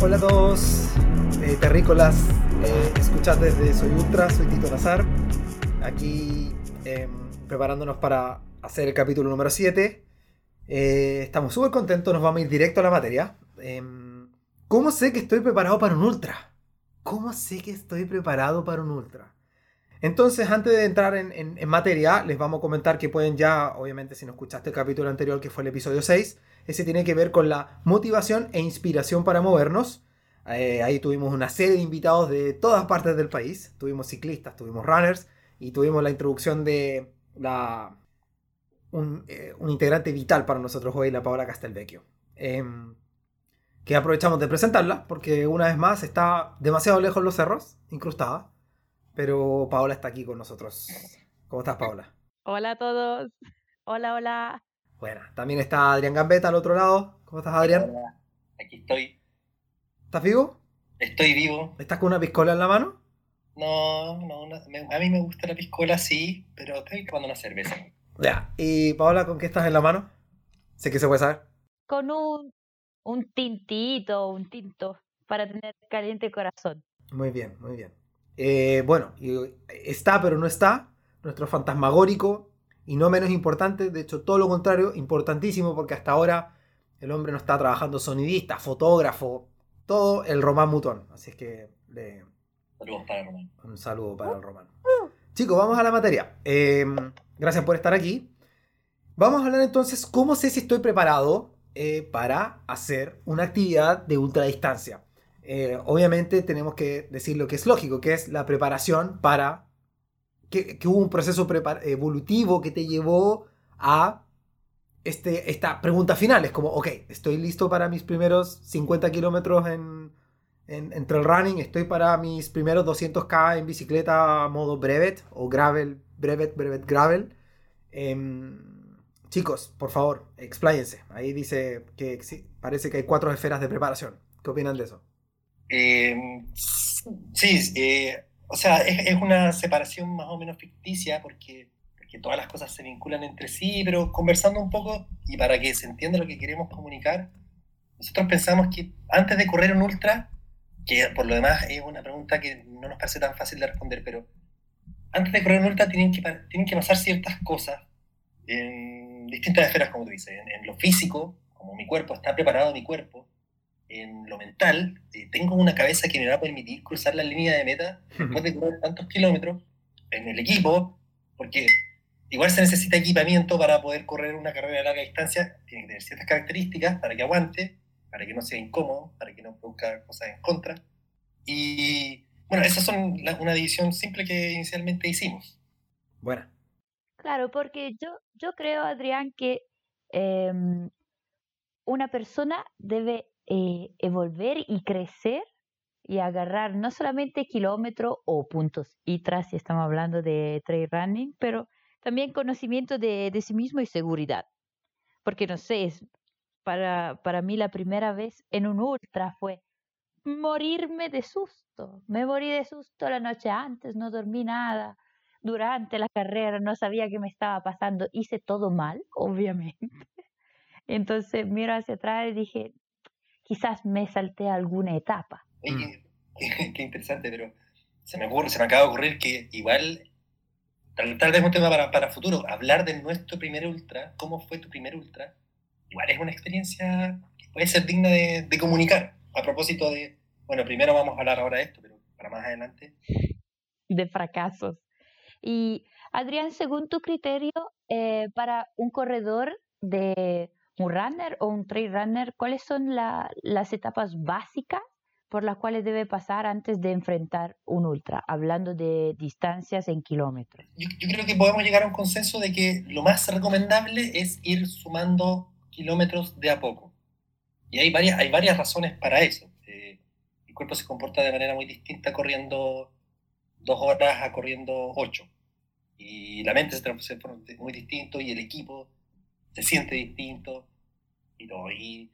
Hola a todos, eh, terrícolas, eh, escuchad desde Soy Ultra, soy Tito Nazar, aquí em, preparándonos para hacer el capítulo número 7. Eh, estamos súper contentos, nos vamos a ir directo a la materia. Em, ¿Cómo sé que estoy preparado para un ultra? ¿Cómo sé que estoy preparado para un ultra? Entonces, antes de entrar en, materia, les vamos a comentar que pueden ya, obviamente, si no escuchaste el capítulo anterior, que fue el episodio 6, ese tiene que ver con la motivación e inspiración para movernos. Eh, ahí tuvimos una serie de invitados de todas partes del país. Tuvimos ciclistas, tuvimos runners y tuvimos la introducción de eh, un integrante vital para nosotros hoy, la Paola Castelvecchio. Em, que aprovechamos de presentarla porque una vez más está demasiado lejos los cerros, incrustada. Pero Paola está aquí con nosotros. ¿Cómo estás, Paola? Hola a todos. Hola, hola. Bueno, también está Adrián Gambetta al otro lado. ¿Cómo estás, Adrián? Hola, Aquí estoy. ¿Estás vivo? Estoy vivo. ¿Estás con una piscola en la mano? No, no, no, me- a mí me gusta la piscola, sí, pero estoy tomando una cerveza. Ya. ¿Y Paola, con qué estás en la mano? Sé que se puede saber. Con un, un tintito, un tinto para tener caliente el corazón. Muy bien, muy bien. Eh, bueno, y está pero no está, nuestro fantasmagórico, y no menos importante, de hecho todo lo contrario, importantísimo porque hasta ahora el hombre no está trabajando sonidista, fotógrafo, todo el Román Mutón. Así es que le- Saludos para Román. un saludo para el Román. Chicos, vamos a la materia. Eh, gracias por estar aquí. Vamos a hablar entonces cómo sé si estoy preparado eh, para hacer una actividad de ultradistancia. Eh, obviamente tenemos que decir lo que es lógico, que es la preparación para... que, que hubo un proceso evolutivo que te llevó a este, esta pregunta final. Es como, ok, estoy listo para mis primeros 50 kilómetros en, en, en trail running, estoy para mis primeros 200k en bicicleta modo brevet o gravel, brevet, brevet, gravel. Em, chicos, por favor, expláyense. Ahí dice que parece que hay cuatro esferas de preparación. ¿Qué opinan de eso? Eh, sí, eh, o sea, es, una separación más o menos ficticia porque, todas las cosas se vinculan entre sí, pero conversando un poco y para que se entienda lo que queremos comunicar, nosotros pensamos que antes de correr un ultra, que por lo demás es una pregunta que no nos parece tan fácil de responder, pero antes de correr un ultra tienen que, tienen que pasar ciertas cosas en distintas esferas, como tú dices, en lo físico, como mi cuerpo está preparado, mi cuerpo, en lo mental, eh, tengo una cabeza que me va a permitir cruzar la línea de meta después de correr tantos kilómetros, en el equipo, porque igual se necesita equipamiento para poder correr una carrera de larga distancia, tiene que tener ciertas características para que aguante, para que no sea incómodo, para que no produzca cosas en contra. Y bueno, esas son la- una división simple que inicialmente hicimos. Buena. Claro, porque yo, yo creo, Adrián, que em, una persona debe eh, evolver y crecer y agarrar no solamente kilómetros o puntos ITRA, si estamos hablando de trail running, pero también conocimiento de, de sí mismo y seguridad. Porque no sé, es- para, para mí la primera vez en un ultra fue morirme de susto. Me morí de susto la noche antes, no dormí nada. Durante la carrera no sabía qué me estaba pasando. Hice todo mal, obviamente. Entonces miro hacia atrás y dije, quizás me salté alguna etapa. Oye, qué, qué interesante, pero se me ocurre, se me acaba de ocurrir que igual, tal, tal vez un tema para, para futuro, hablar de nuestro primer ultra, cómo fue tu primer ultra, igual es una experiencia que puede ser digna de, de comunicar. A propósito de, bueno, primero vamos a hablar ahora de esto, pero para más adelante. de fracasos. Y Adrián, según tu criterio, eh, para un corredor de un runner o un trail runner, ¿cuáles son la- las etapas básicas por las cuales debe pasar antes de enfrentar un ultra, hablando de distancias en kilómetros? Yo, yo creo que podemos llegar a un consenso de que lo más recomendable es ir sumando kilómetros de a poco. Y hay varias, hay varias razones para eso. Eh, el cuerpo se comporta de manera muy distinta corriendo dos horas a corriendo ocho. Y la mente se transforma muy distinto y el equipo se siente distinto. Y, todo. y,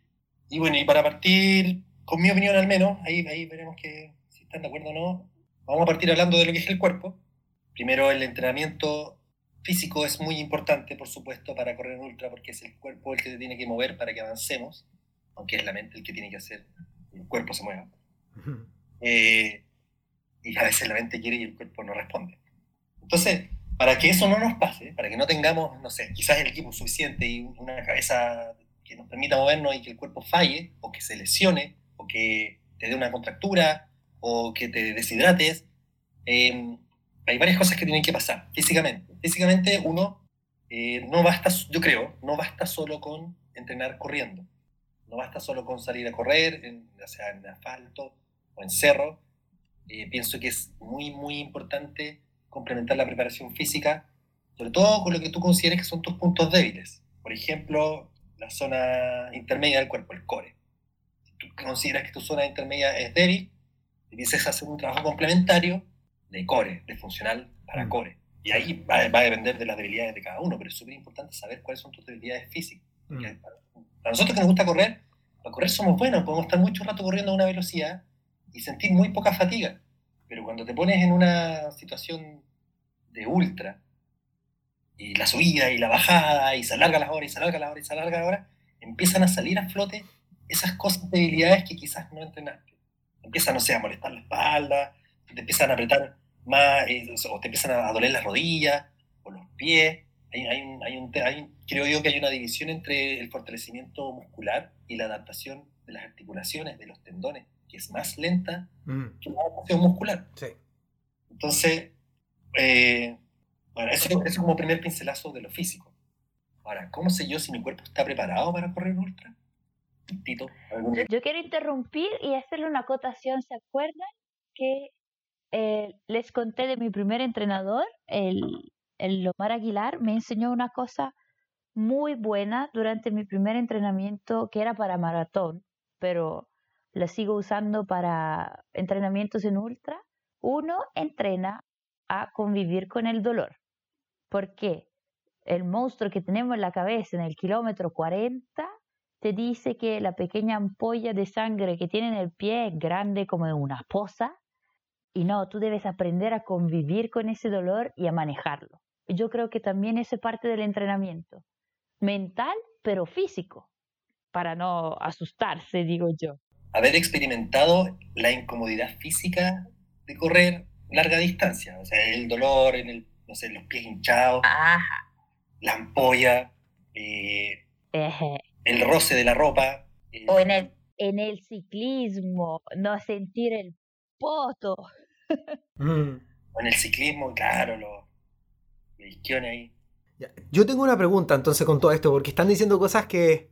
y bueno, y para partir, con mi opinión al menos, ahí, ahí veremos que si están de acuerdo o no, vamos a partir hablando de lo que es el cuerpo. Primero el entrenamiento físico es muy importante, por supuesto, para correr en ultra, porque es el cuerpo el que te tiene que mover para que avancemos, aunque es la mente el que tiene que hacer que el cuerpo se mueva. Eh, y a veces la mente quiere y el cuerpo no responde. Entonces, para que eso no nos pase, para que no tengamos, no sé, quizás el equipo suficiente y una cabeza que nos permita movernos y que el cuerpo falle, o que se lesione, o que te dé una contractura, o que te deshidrates, eh, hay varias cosas que tienen que pasar físicamente. Físicamente uno eh, no basta, yo creo, no basta solo con entrenar corriendo. No basta solo con salir a correr, en, ya sea en asfalto o en cerro. Eh, pienso que es muy, muy importante complementar la preparación física, sobre todo con lo que tú consideres que son tus puntos débiles. Por ejemplo, la zona intermedia del cuerpo, el core. Si tú consideras que tu zona intermedia es débil, dices hacer un trabajo complementario de core, de funcional para mm. core. Y ahí va, a depender de las debilidades de cada uno, pero es súper importante saber cuáles son tus debilidades físicas. Mm. Para nosotros que nos gusta correr, para correr somos buenos, podemos estar mucho rato corriendo a una velocidad y sentir muy poca fatiga. Pero cuando te pones en una situación de ultra, y la subida y la bajada, y se alarga las horas, y se alarga las horas, y se alarga las horas, empiezan a salir a flote esas cosas, debilidades que quizás no entrenaste. Empiezan, no sé, a molestar la espalda, te empiezan a apretar más, eh, o te empiezan a doler las rodillas o los pies. Hay, hay, un, hay, un, creo yo que hay una división entre el fortalecimiento muscular y la adaptación de las articulaciones, de los tendones, que es más lenta mm. que la adaptación muscular. Sí. Entonces, eh, bueno, eso, es como primer pincelazo de lo físico. Ahora, ¿cómo sé yo si mi cuerpo está preparado para correr ultra? Tito, yo quiero interrumpir y hacerle una acotación. ¿Se acuerdan que eh, les conté de mi primer entrenador, el, el Lomar Aguilar, me enseñó una cosa muy buena durante mi primer entrenamiento que era para maratón, pero la sigo usando para entrenamientos en ultra. Uno entrena a convivir con el dolor. porque El monstruo que tenemos en la cabeza en el kilómetro 40 te dice que la pequeña ampolla de sangre que tiene en el pie es grande como una poza y no, tú debes aprender a convivir con ese dolor y a manejarlo. Yo creo que también es parte del entrenamiento, mental pero físico, para no asustarse, digo yo. Haber experimentado la incomodidad física de correr larga distancia, o sea, el dolor en el, no sé, los pies hinchados, la ampolla, eh, el roce de la ropa. Eh, o en el, en el ciclismo, no sentir el poto. Mm. En el ciclismo, claro, los, isquiones ahí. Yo tengo una pregunta entonces con todo esto, porque están diciendo cosas que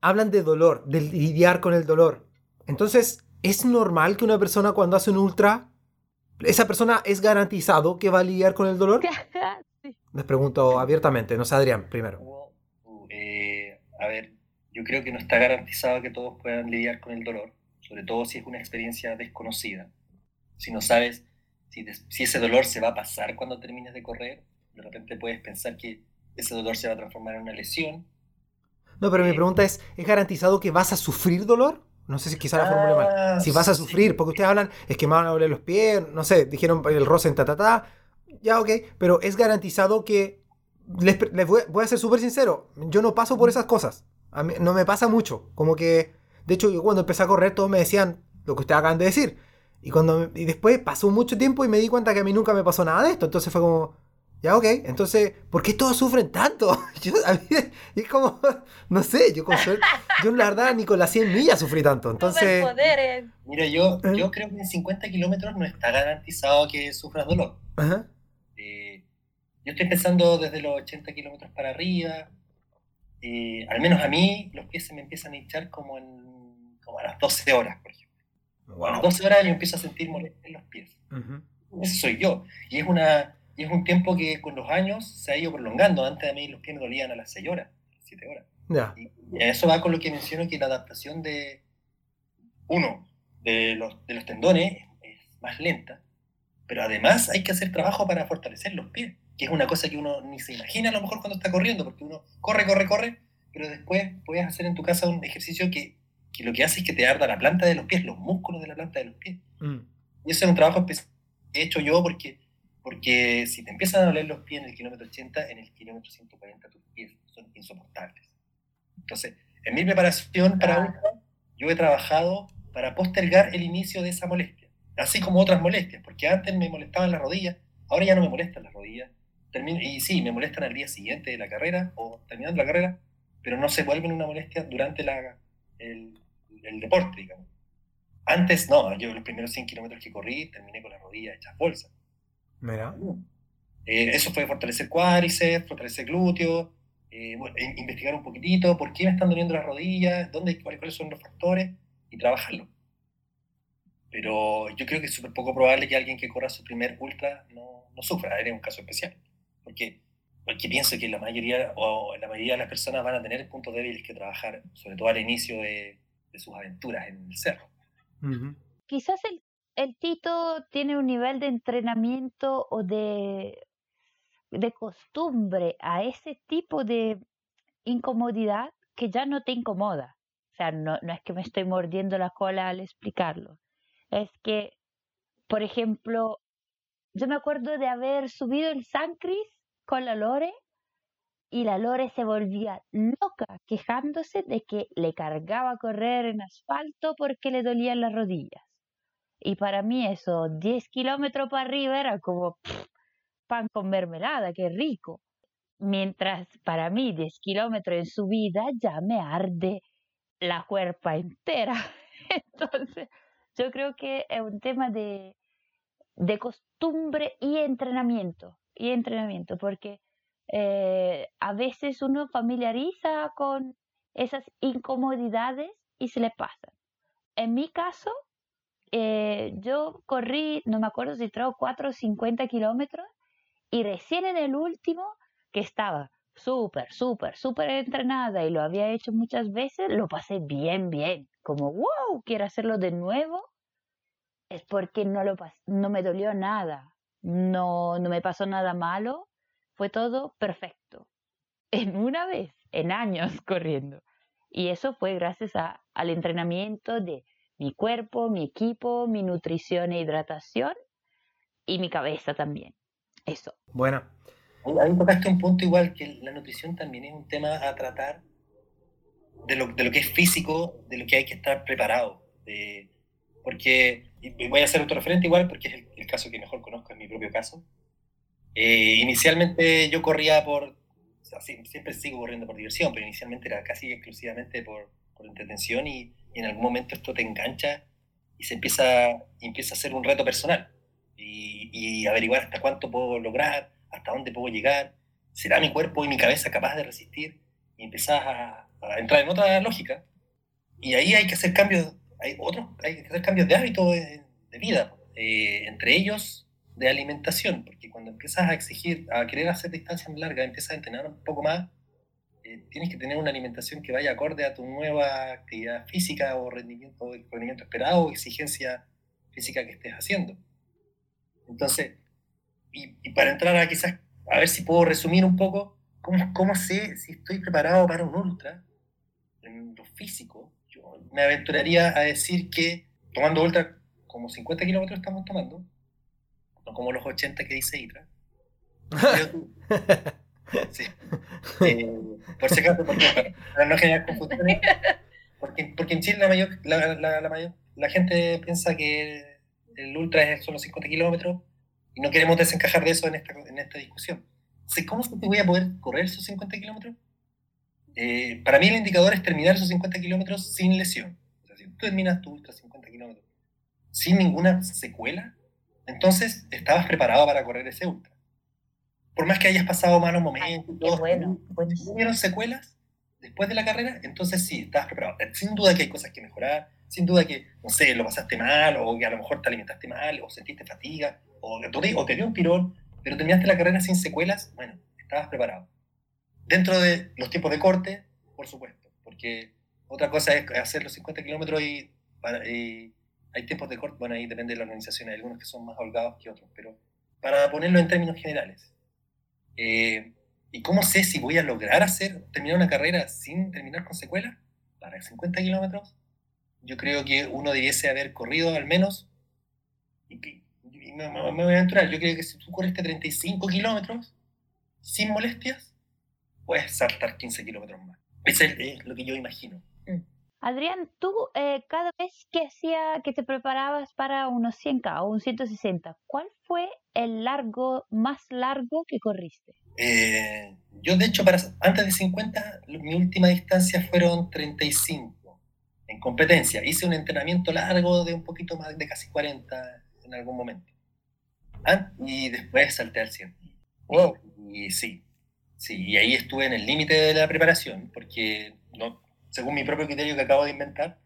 hablan de dolor, de lidiar con el dolor. Entonces, ¿es normal que una persona cuando hace un ultra, esa persona es garantizado que va a lidiar con el dolor? Les pregunto abiertamente, no sé, Adrián, primero. Eh, a ver, yo creo que no está garantizado que todos puedan lidiar con el dolor, sobre todo si es una experiencia desconocida si no sabes si, si, ese dolor se va a pasar cuando termines de correr, de repente puedes pensar que ese dolor se va a transformar en una lesión. No, pero mi eh, pregunta es, ¿es garantizado que vas a sufrir dolor? No sé si quizá la formule mal. Ah, si vas a sufrir, porque ustedes hablan, es que me van a doler los pies, no sé, dijeron el roce en ta, ta, ta. Ya, ok, pero es garantizado que... Les, voy, voy, a ser súper sincero, yo no paso por esas cosas. A mí, no me pasa mucho. Como que, de hecho, yo cuando empecé a correr, todos me decían lo que ustedes acaban de decir y, cuando, y después pasó mucho tiempo y me di cuenta que a mí nunca me pasó nada de esto. Entonces fue como, ya ok, entonces, ¿por qué todos sufren tanto? Yo, a mí, es como, no sé, yo con yo la verdad ni con las 100 millas sufrí tanto. Entonces, Mira, yo, ¿Eh? yo creo que en 50 kilómetros no está garantizado que sufras dolor. Eh, yo estoy pensando desde los 80 kilómetros para arriba. Eh, al menos a mí los pies se me empiezan a hinchar como, en, como a las 12 horas, por ejemplo. A las 12 horas yo empiezo a sentir molestia en los pies. Ese soy yo. Y es, una, y es un tiempo que con los años se ha ido prolongando. Antes de mí los pies me dolían a las 6 horas, 7 horas. Y, eso va con lo que menciono que la adaptación de, uno, de los, de los tendones es más lenta, pero además hay que hacer trabajo para fortalecer los pies, que es una cosa que uno ni se imagina a lo mejor cuando está corriendo, porque uno corre, corre, corre, pero después puedes hacer en tu casa un ejercicio que que lo que hace es que te arda la planta de los pies, los músculos de la planta de los pies. Mm. Y ese es un trabajo que he hecho yo porque Porque si te empiezan a doler los pies en el kilómetro 80, en el kilómetro 140 tus pies son insoportables. Entonces, en mi preparación para ultra, yo he trabajado para postergar el inicio de esa molestia, así como otras molestias, porque antes me molestaban las rodillas, ahora ya no me molestan las rodillas, y sí, me molestan al día siguiente de la carrera o terminando la carrera, pero no se vuelven una molestia durante la, el, el deporte, digamos. Antes no, yo los primeros 100 kilómetros que corrí terminé con las rodillas hechas bolsas. Mira. Eh, eso fue fortalecer cuádriceps, fortalecer glúteos, eh, investigar un poquitito por qué me están doliendo las rodillas, dónde, cuáles, son los factores y trabajarlo. Pero yo creo que es súper poco probable que alguien que corra su primer ultra no, no sufra, es un caso especial. Porque, porque pienso que la mayoría, o la mayoría de las personas van a tener puntos débiles que trabajar, sobre todo al inicio de, de sus aventuras en el cerro. Quizás el, el Tito tiene un nivel de entrenamiento o de, de costumbre a ese tipo de incomodidad que ya no te incomoda. O sea, no, no es que me estoy mordiendo la cola al explicarlo. Es que, por ejemplo, yo me acuerdo de haber subido el San Cris con la Lore y la Lore se volvía loca quejándose de que le cargaba correr en asfalto porque le dolían las rodillas. Y para mí eso, 10 kilómetros para arriba era como pan con mermelada, qué rico. Mientras para mí 10 kilómetros en subida ya me arde la cuerpa entera. Entonces, yo creo que es un tema de, de costumbre y entrenamiento. Y entrenamiento, porque eh, a veces uno familiariza con esas incomodidades y se le pasan. En mi caso, eh, yo corrí, no me acuerdo si trajo 4 o 50 kilómetros y recién en el último, que estaba súper, súper, súper entrenada y lo había hecho muchas veces, lo pasé bien, bien. Como, wow, quiero hacerlo de nuevo. Es porque no, lo no me dolió nada, no, no me pasó nada malo fue todo perfecto. En una vez, en años corriendo. Y eso fue gracias a, al entrenamiento de mi cuerpo, mi equipo, mi nutrición e hidratación y mi cabeza también. Eso. Bueno. Ahí tocaste un punto igual que la nutrición también es un tema a tratar de lo, de lo que es físico, de lo que hay que estar preparado. De, porque, y voy a hacer otro referente igual porque es el, el caso que mejor conozco, es mi propio caso. Eh, inicialmente yo corría por, siempre sigo corriendo por diversión, pero inicialmente era casi exclusivamente por, por entretención y, en algún momento esto te engancha y se empieza, empieza a ser un reto personal. Y, y, averiguar hasta cuánto puedo lograr, hasta dónde puedo llegar, será mi cuerpo y mi cabeza capaz de resistir y empezás a, entrar en otra lógica. Y ahí hay que hacer cambios, hay otros, hay que hacer cambios de hábito de, vida, eh, entre ellos de alimentación, porque cuando empiezas a exigir, a querer hacer distancias largas, empiezas a entrenar un poco más, eh, tienes que tener una alimentación que vaya acorde a tu nueva actividad física o rendimiento, rendimiento esperado o exigencia física que estés haciendo. Entonces, y, para entrar a quizás, a ver si puedo resumir un poco, ¿cómo, cómo sé si estoy preparado para un ultra en lo físico? Yo me aventuraría a decir que tomando ultra, como 50 kilómetros estamos tomando, como los 80 que dice Itra. sí. Eh, por si acaso, para no generar confusiones, porque, porque en Chile la, mayor, la, la, mayor, la gente piensa que el ultra es solo 50 kilómetros y no queremos desencajar de eso en esta, en esta discusión. ¿Cómo se voy a poder correr esos 50 kilómetros? Eh, para mí el indicador es terminar esos 50 kilómetros sin lesión. O sea, si tú terminas tu ultra 50 kilómetros sin ninguna secuela, entonces, estabas preparado para correr ese ultra. Por más que hayas pasado malos momentos, todos, bueno, tuvieron secuelas después de la carrera, entonces sí, estabas preparado. Sin duda que hay cosas que mejorar, sin duda que, no sé, lo pasaste mal, o que a lo mejor te alimentaste mal, o sentiste fatiga, o, o te dio un tirón, pero terminaste la carrera sin secuelas, bueno, estabas preparado. Dentro de los tiempos de corte, por supuesto, porque otra cosa es hacer los 50 kilómetros y, y hay tiempos de corte, bueno, ahí depende de la organización, hay algunos que son más holgados que otros, pero para ponerlo en términos generales. Eh, ¿Y cómo sé si voy a lograr hacer, terminar una carrera sin terminar con secuelas? Para 50 kilómetros, yo creo que uno debiese haber corrido al menos, y, y me, me, voy a aventurar. Yo creo que si tú corriste 35 kilómetros sin molestias, puedes saltar 15 kilómetros más. Eso es lo que yo imagino. Adrián, tú eh, cada vez que hacía, que te preparabas para unos 100K o un 160, ¿cuál fue el largo más largo que corriste? Eh, yo de hecho para antes de 50 mi última distancia fueron 35 en competencia. Hice un entrenamiento largo de un poquito más de casi 40 en algún momento. Ah, y después salté al 100. Wow. Y sí, sí, y ahí estuve en el límite de la preparación porque no según mi propio criterio que acabo de inventar,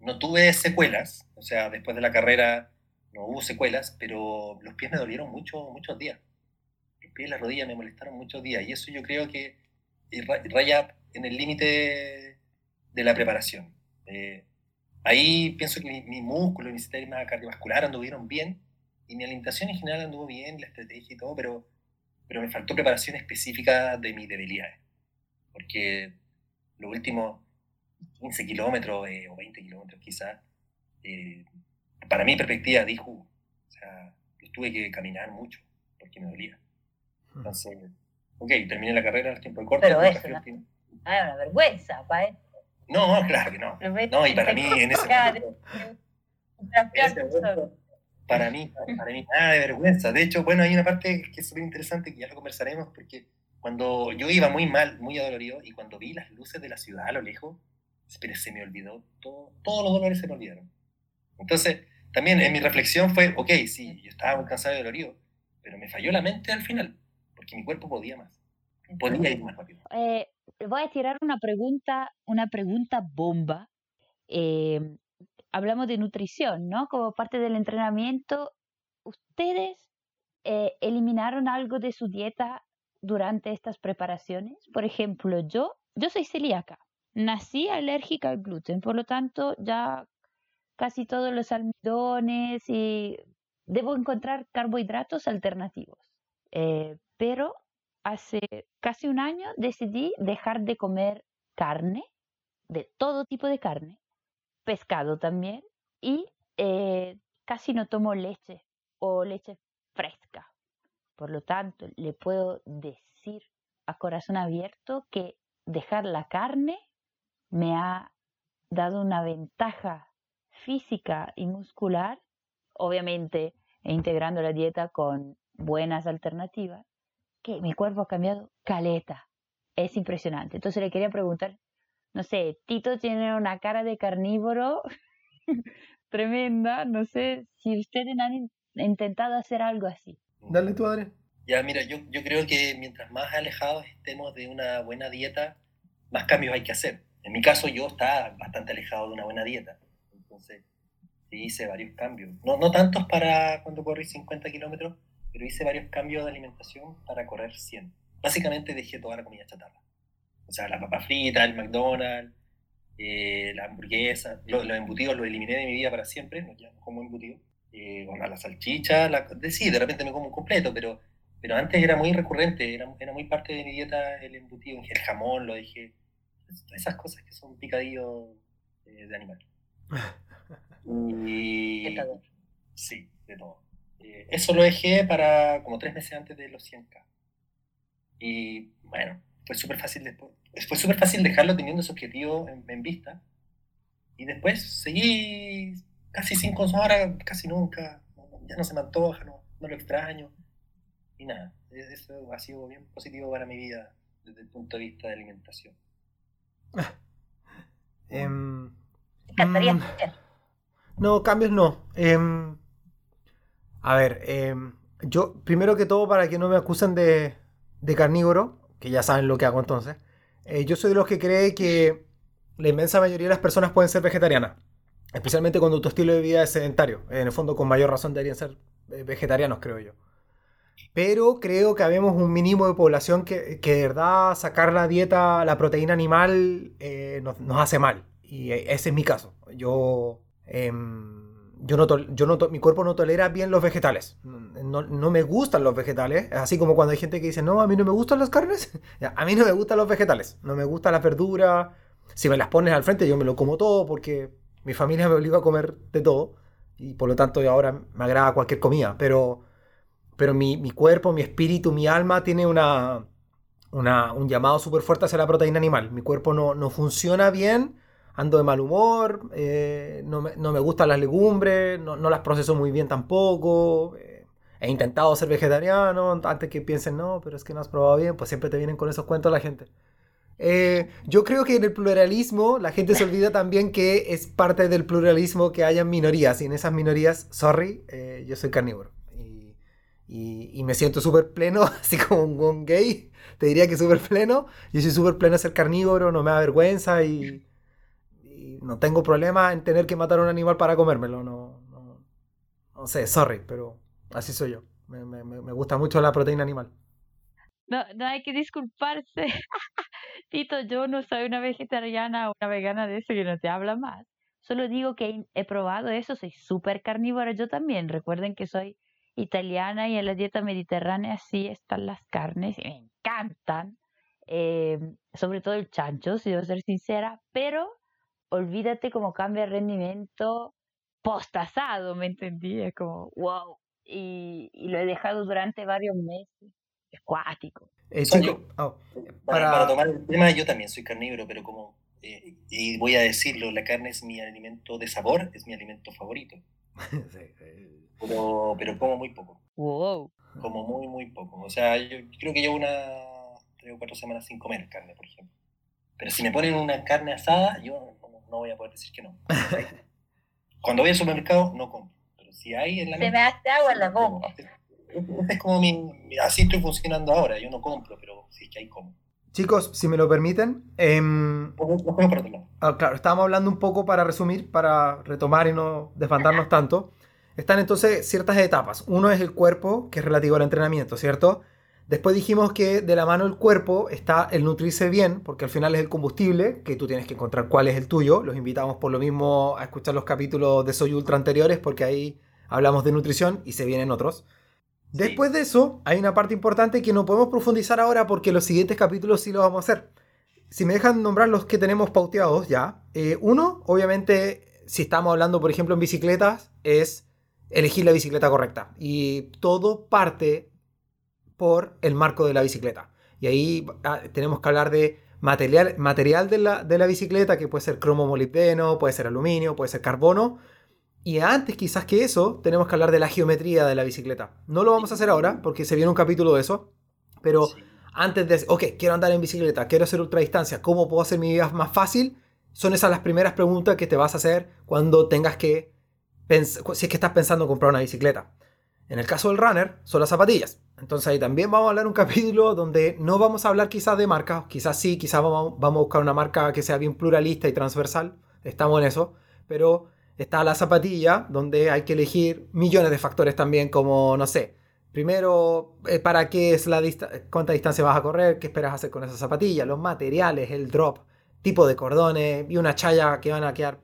no tuve secuelas, o sea, después de la carrera no hubo secuelas, pero los pies me dolieron mucho, muchos días. Los pies y las rodillas me molestaron muchos días, y eso yo creo que raya en el límite de la preparación. Eh, ahí pienso que mi, mi, músculo y mi sistema cardiovascular anduvieron bien, y mi alimentación en general anduvo bien, la estrategia y todo, pero, pero me faltó preparación específica de mis debilidades. Porque lo último, 15 kilómetros eh, o 20 kilómetros quizás, eh, para mi perspectiva dijo, o sea, tuve que caminar mucho porque me dolía. Hmm. Entonces, ok, terminé la carrera al tiempo de corte. Pero eso, ¿no? Ah, una vergüenza para él. No, claro que no. No, y para mí en ese momento, para mí, para mí nada de vergüenza. De hecho, bueno, hay una parte que es súper interesante que ya lo conversaremos porque cuando yo iba muy mal, muy adolorido, y cuando vi las luces de la ciudad a lo lejos, pero se me olvidó, todo, todos los dolores se me olvidaron. Entonces, también en mi reflexión fue, ok, sí, yo estaba muy cansado y dolorido, pero me falló la mente al final, porque mi cuerpo podía más, podía ir más rápido. Eh, voy a tirar una pregunta, una pregunta bomba. Eh, hablamos de nutrición, ¿no? Como parte del entrenamiento, ¿ustedes eh, eliminaron algo de su dieta durante estas preparaciones? Por ejemplo, yo, yo soy celíaca nací alérgica al gluten, por lo tanto ya casi todos los almidones y debo encontrar carbohidratos alternativos. Eh, pero hace casi un año decidí dejar de comer carne, de todo tipo de carne, pescado también, y eh, casi no tomo leche o leche fresca. Por lo tanto, le puedo decir a corazón abierto que dejar la carne me ha dado una ventaja física y muscular, obviamente integrando la dieta con buenas alternativas, que mi cuerpo ha cambiado caleta. Es impresionante. Entonces le quería preguntar, no sé, Tito tiene una cara de carnívoro tremenda, no sé si ustedes han intentado hacer algo así. Dale tu Adrián. Ya, mira, yo, yo creo que mientras más alejados estemos de una buena dieta, más cambios hay que hacer. En mi caso yo estaba bastante alejado de una buena dieta, entonces hice varios cambios. No, no tantos para cuando corrí 50 kilómetros, pero hice varios cambios de alimentación para correr 100. Básicamente dejé toda la comida chatarra. O sea, la papa frita, el McDonald's, eh, la hamburguesa, los, embutidos los eliminé de mi vida para siempre, no ya como embutido. Eh, la salchicha, la, de, sí, de repente me como un completo, pero, pero antes era muy recurrente, era, era muy parte de mi dieta el embutido, el jamón lo dejé esas cosas que son picadillos eh, de animal. y... Sí, de todo. Eh, eso lo dejé para como tres meses antes de los 100K. Y bueno, fue súper fácil después. Fue súper fácil dejarlo teniendo ese objetivo en, vista. Y después seguí casi cinco horas, casi nunca. Ya no se me antoja, no, no lo extraño. Y nada, eso ha sido bien positivo para mi vida desde el punto de vista de alimentación. Em, mm, no, cambios no. Em, a ver, em, yo, primero que todo, para que no me acusen de, carnívoro, que ya saben lo que hago entonces, eh, yo soy de los que cree que la inmensa mayoría de las personas pueden ser vegetarianas, especialmente cuando tu estilo de vida es sedentario. En el fondo, con mayor razón deberían ser eh, vegetarianos, creo yo. Pero creo que habemos un mínimo de población que, que de verdad sacar la dieta, la proteína animal, eh, nos, nos, hace mal. Y ese es mi caso. Yo, em, yo, no, yo no mi cuerpo no tolera bien los vegetales. No, no, me gustan los vegetales. Así como cuando hay gente que dice, no, a mí no me gustan las carnes. a mí no me gustan los vegetales. No me gustan las verduras. Si me las pones al frente, yo me lo como todo porque mi familia me obliga a comer de todo. y por lo tanto ahora me agrada cualquier comida, pero, pero mi, mi cuerpo, mi espíritu, mi alma tiene una, una, un llamado súper fuerte hacia la proteína animal. Mi cuerpo no, no funciona bien, ando de mal humor, eh, no, me, no, me, gustan las legumbres, no, no las proceso muy bien tampoco. Eh, he intentado ser vegetariano antes que piensen, no, pero es que no has probado bien, pues siempre te vienen con esos cuentos la gente. Eh, yo creo que en el pluralismo la gente se olvida también que es parte del pluralismo que haya minorías y en esas minorías, sorry, yo soy carnívoro y, me siento súper pleno, así como un, gay, te diría que súper pleno, yo soy súper pleno de ser carnívoro, no me da vergüenza y, y, no tengo problema en tener que matar a un animal para comérmelo, no, no, no sé, sorry, pero así soy yo, me, me, me gusta mucho la proteína animal. No, no hay que disculparse. Tito, yo no soy una vegetariana o una vegana de eso que no te habla más. Solo digo que he probado eso, soy súper carnívora yo también. Recuerden que soy italiana y en la dieta mediterránea sí están las carnes y me encantan. Eh, sobre todo el chancho, si debo ser sincera, pero olvídate cómo cambia el rendimiento postasado, ¿me entendí? Es como, wow. Y, y lo he dejado durante varios meses acuático. Eh, chico, oh, para... para... tomar el tema, yo también soy carnívoro, pero como, eh, y voy a decirlo, la carne es mi alimento de sabor, es mi alimento favorito. sí. pero, pero como muy poco. Wow. Como muy, muy poco. O sea, yo creo que llevo una tres o cuatro semanas sin comer carne, por ejemplo. Pero si me ponen una carne asada, yo no, no voy a poder decir que no. Cuando voy al supermercado, no compro. Pero si hay en la Se me hace agua en la boca es como mi, así estoy funcionando ahora. Yo no compro, pero sí que hay como. Chicos, si me lo permiten. Eh, ah, claro, estábamos hablando un poco para resumir, para retomar y no desbandarnos tanto. Están entonces ciertas etapas. Uno es el cuerpo, que es relativo al entrenamiento, ¿cierto? Después dijimos que de la mano del cuerpo está el nutrirse bien, porque al final es el combustible, que tú tienes que encontrar cuál es el tuyo. Los invitamos por lo mismo a escuchar los capítulos de Soy Ultra anteriores, porque ahí hablamos de nutrición y se vienen otros. Después de eso, hay una parte importante que no podemos profundizar ahora porque los siguientes capítulos sí lo vamos a hacer. Si me dejan nombrar los que tenemos pauteados ya. Eh, uno, obviamente, si estamos hablando, por ejemplo, en bicicletas, es elegir la bicicleta correcta. Y todo parte por el marco de la bicicleta. Y ahí ah, tenemos que hablar de material, material de, la, de la bicicleta, que puede ser cromo molibdeno, puede ser aluminio, puede ser carbono y antes quizás que eso, tenemos que hablar de la geometría de la bicicleta. No lo vamos a hacer ahora, porque se viene un capítulo de eso. Pero sí. antes de, ok, quiero andar en bicicleta, quiero hacer ultradistancia, ¿cómo puedo hacer mi vida más fácil? Son esas las primeras preguntas que te vas a hacer cuando tengas que, si es que estás pensando en comprar una bicicleta. En el caso del runner, son las zapatillas. Entonces ahí también vamos a hablar un capítulo donde no vamos a hablar quizás de marcas, quizás sí, quizás vamos, vamos a buscar una marca que sea bien pluralista y transversal. Estamos en eso. Pero Está la zapatilla, donde hay que elegir millones de factores también, como, no sé, primero, eh, para qué es la distancia, cuánta distancia vas a correr, qué esperas hacer con esa zapatilla, los materiales, el drop, tipo de cordones y una chaya que van a quedar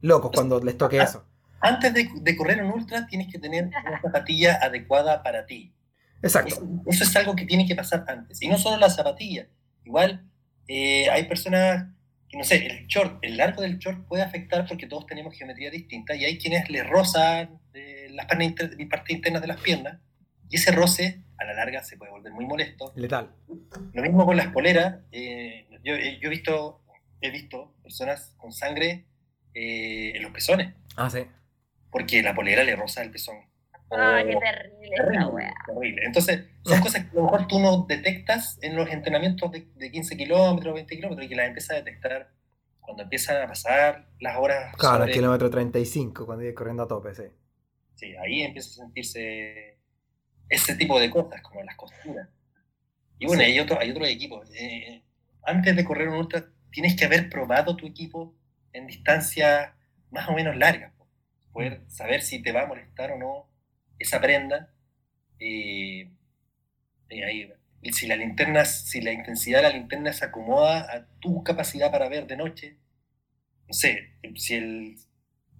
locos cuando les toque eso. Antes de, de correr un ultra tienes que tener una zapatilla adecuada para ti. Exacto. Eso, eso, es algo que tiene que pasar antes. Y no solo la zapatilla. Igual eh, hay personas no sé, el short, el largo del short puede afectar porque todos tenemos geometría distinta y hay quienes le rozan eh, las partes, inter, partes internas de las piernas y ese roce a la larga se puede volver muy molesto. Letal. Lo mismo con las poleras. Eh, yo, eh, yo, he, visto, he visto personas con sangre eh, en los pezones. Ah, sí. Porque la polera le roza el pezón. ¡Ah, qué terrible, terrible, wea. terrible. Entonces, son cosas que a lo mejor tú no detectas en los entrenamientos de, de 15 kilómetros, 20 kilómetros, y que las empiezas a detectar cuando empiezan a pasar las horas. Claro, sobre... kilómetro 35, cuando ibas corriendo a tope, sí. Sí, ahí empieza a sentirse ese tipo de cosas, como las costuras. Y bueno, sí. hay, otro, hay otros equipos. Eh, antes de correr un ultra, tienes que haber probado tu equipo en distancias más o menos largas. Poder saber si te va a molestar o no esa prenda. Eh, y ahí, si la linterna, si la intensidad de la linterna se acomoda a tu capacidad para ver de noche, no sé, si el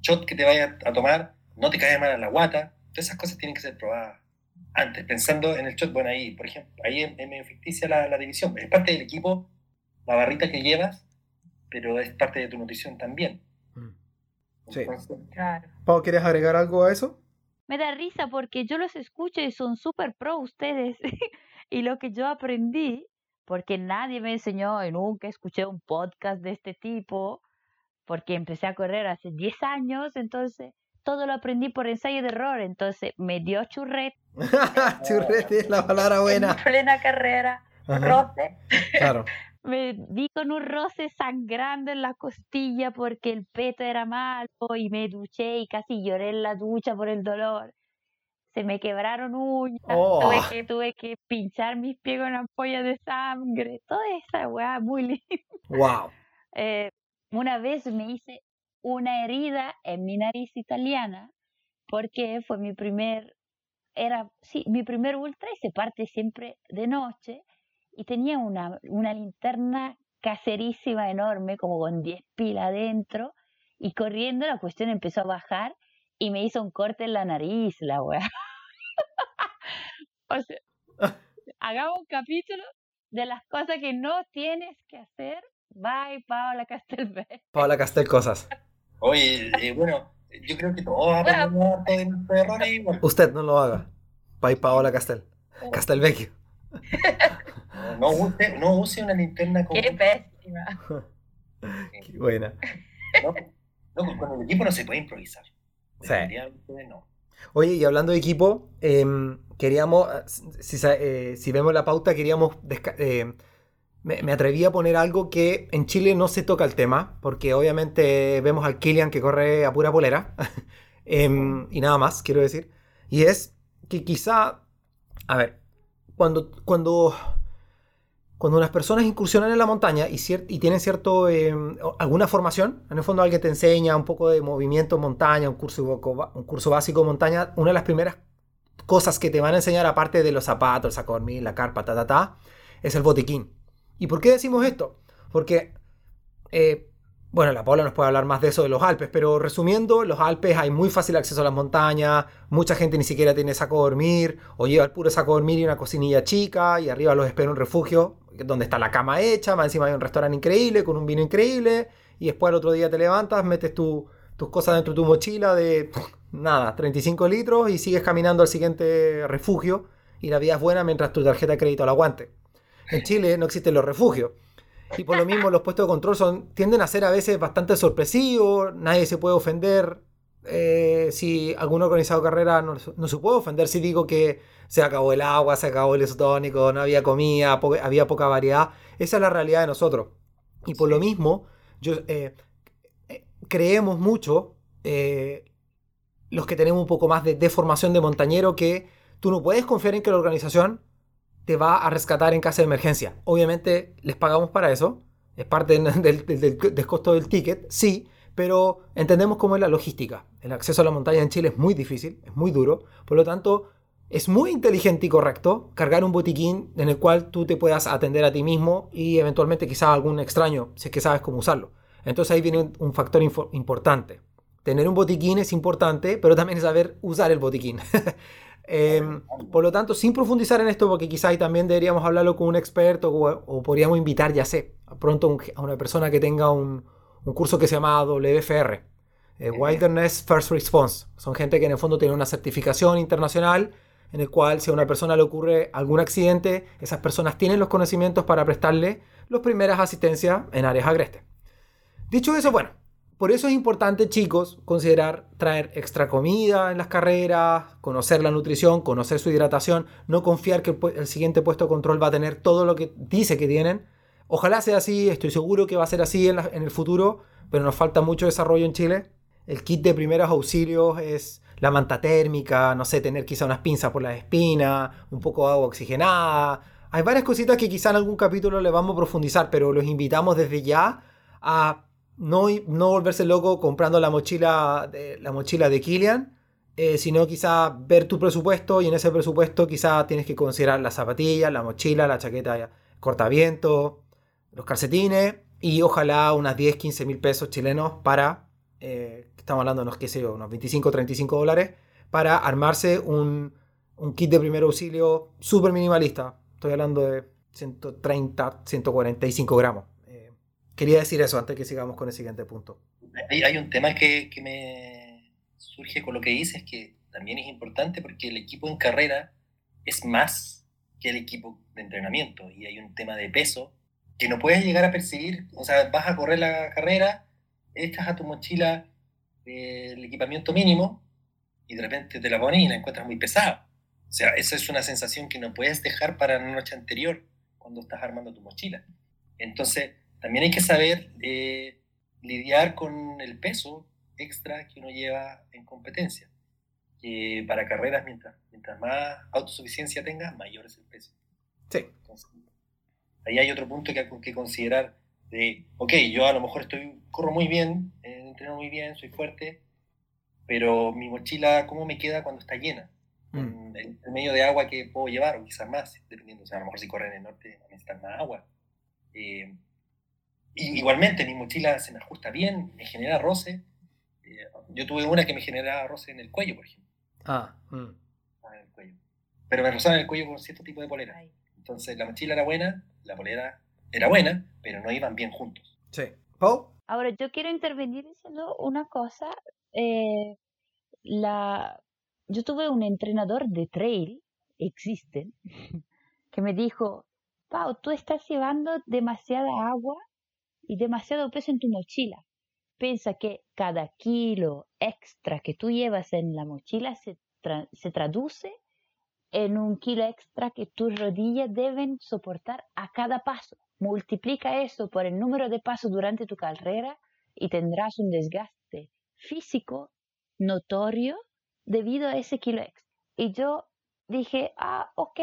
shot que te vaya a tomar no te cae mal a la guata, todas esas cosas tienen que ser probadas antes, pensando en el shot, bueno, ahí, por ejemplo, ahí es medio ficticia la, la división, es parte del equipo, la barrita que llevas, pero es parte de tu nutrición también. Sí. Entonces, Claro. Pau, ¿quieres agregar algo a eso? Me da risa porque yo los escucho y son súper pro ustedes. y lo que yo aprendí, porque nadie me enseñó y nunca escuché un podcast de este tipo, porque empecé a correr hace 10 años, entonces todo lo aprendí por ensayo de error. Entonces me dio churret. Churrete es la palabra buena. En plena carrera, roce. Claro. Me di con un roce sangrando en la costilla porque el peto era malo y me duché y casi lloré en la ducha por el dolor. Se me quebraron uñas, Oh. tuve, que, tuve que pinchar mis pies con ampollas de sangre, toda esa weá muy linda. Wow. Eh, una vez me hice una herida en mi nariz italiana porque fue mi primer, era, sí, mi primer ultra y se parte siempre de noche y tenía una, una linterna caserísima enorme, como con 10 pilas adentro y corriendo la cuestión empezó a bajar y me hizo un corte en la nariz, la weá. o sea, hagamos un capítulo de las cosas que no tienes que hacer. Bye, Paola Castelvecchi. Paola Castel Cosas. Oye, eh, bueno, yo creo que todos aprendemos harto de nuestros errores. Usted no lo haga. Bye, Paola Castel. Castelvecchio. No use, no use una linterna con, Qué pésima. Qué buena. no, no, con el equipo no se puede improvisar. Sí. No. Oye, y hablando de equipo, em, queríamos, si, sa- eh, si vemos la pauta, queríamos, eh, me, me atreví a poner algo que en Chile no se toca el tema, porque obviamente vemos al Killian que corre a pura polera, em, y nada más, quiero decir, y es que quizá, a ver, cuando, cuando, cuando unas personas incursionan en la montaña y, tienen cierto, o- alguna formación, en el fondo alguien te enseña un poco de movimiento en montaña, un curso, básico de montaña, una de las primeras cosas que te van a enseñar, aparte de los zapatos, el saco dormir, la carpa, ta, ta, ta, es el botiquín. ¿Y por qué decimos esto? Porque, eh, bueno, la Paula nos puede hablar más de eso de los Alpes, pero resumiendo, los Alpes hay muy fácil acceso a las montañas, mucha gente ni siquiera tiene saco de dormir, o lleva el puro saco de dormir y una cocinilla chica, y arriba los espera un refugio, donde está la cama hecha, más encima hay un restaurante increíble, con un vino increíble, y después al otro día te levantas, metes tu- tus cosas dentro de tu mochila de, nada, 35 litros, y sigues caminando al siguiente refugio, y la vida es buena mientras tu tarjeta de crédito la aguante. En Chile no existen los refugios. Y por lo mismo los puestos de control son, tienden a ser a veces bastante sorpresivos, nadie se puede ofender. eh, si algún organizado de carrera no, no se puede ofender si digo que se acabó el agua, se acabó el isotónico, no había comida, po- había poca variedad. Esa es la realidad de nosotros. Y por lo mismo, yo, eh, creemos mucho, eh, los que tenemos un poco más de, de formación de montañero, que tú no puedes confiar en que la organización te va a rescatar en caso de emergencia. Obviamente les pagamos para eso, es parte del, costo del ticket, sí, pero entendemos cómo es la logística. El acceso a la montaña en Chile es muy difícil, es muy duro, por lo tanto es muy inteligente y correcto cargar un botiquín en el cual tú te puedas atender a ti mismo y eventualmente quizás algún extraño, si es que sabes cómo usarlo. Entonces ahí viene un, factor importante. Tener un botiquín es importante, pero también es saber usar el botiquín. Em, por lo tanto, sin profundizar en esto, porque quizá ahí también deberíamos hablarlo con un experto o, o podríamos invitar, ya sé, pronto un- a una persona que tenga un, un curso que se llama WFR, eh, Wilderness First Response. Son gente que en el fondo tiene una certificación internacional en el cual si a una persona le ocurre algún accidente, esas personas tienen los conocimientos para prestarle las primeras asistencias en áreas agrestes. Dicho eso, bueno, por eso es importante, chicos, considerar traer extra comida en las carreras, conocer la nutrición, conocer su hidratación, no confiar que el, siguiente puesto de control va a tener todo lo que dice que tienen. Ojalá sea así, estoy seguro que va a ser así en el futuro, pero nos falta mucho desarrollo en Chile. El kit de primeros auxilios es la manta térmica, no sé, tener quizá unas pinzas por las espinas, un poco de agua oxigenada. Hay varias cositas que quizá en algún capítulo le vamos a profundizar, pero los invitamos desde ya a no, no volverse loco comprando la mochila de, la mochila de Kilian, eh, sino quizá ver tu presupuesto y en ese presupuesto quizá tienes que considerar las zapatillas, la mochila, la chaqueta cortaviento, los calcetines y ojalá unas 10, 15 mil pesos chilenos para, eh, estamos hablando de unos, qué sé yo, unos 25, 35 dólares, para armarse un, un kit de primer auxilio súper minimalista. Estoy hablando de 130, 145 gramos. Quería decir eso antes que sigamos con el siguiente punto. Hay, hay un tema que, que me surge con lo que dices, que también es importante porque el equipo en carrera es más que el equipo de entrenamiento y hay un tema de peso que no puedes llegar a percibir, o sea, vas a correr la carrera, echas a tu mochila el equipamiento mínimo y de repente te la pones y la encuentras muy pesada. O sea, esa es una sensación que no puedes dejar para la noche anterior cuando estás armando tu mochila. Entonces, también hay que saber eh, lidiar con el peso extra que uno lleva en competencia. Que para carreras, mientras, mientras más autosuficiencia tengas, mayor es el peso. Sí. Entonces, ahí hay otro punto que hay que considerar de, ok, yo a lo mejor estoy, corro muy bien, eh, entreno muy bien, soy fuerte, pero mi mochila, ¿cómo me queda cuando está llena? Mm. El, el medio de agua que puedo llevar, o quizás más, dependiendo, o sea, a lo mejor si corre en el norte necesitan más agua. Eh, y igualmente, mi mochila se me ajusta bien, me genera roce. Eh, yo tuve una que me generaba roce en el cuello, por ejemplo. Ah, mm. en el cuello. Pero me rozaba en el cuello con cierto tipo de polera. Ay. Entonces la mochila era buena, la polera era buena, pero no iban bien juntos. Sí. Pau, Ahora, yo quiero intervenir diciendo una cosa. eh, la, yo tuve un entrenador de trail, existen, que me dijo, Pau, tú estás llevando demasiada agua y demasiado peso en tu mochila. Piensa que cada kilo extra que tú llevas en la mochila se, se traduce en un kilo extra que tus rodillas deben soportar a cada paso. Multiplica eso por el número de pasos durante tu carrera y tendrás un desgaste físico notorio debido a ese kilo extra. Y yo dije, ah, ok,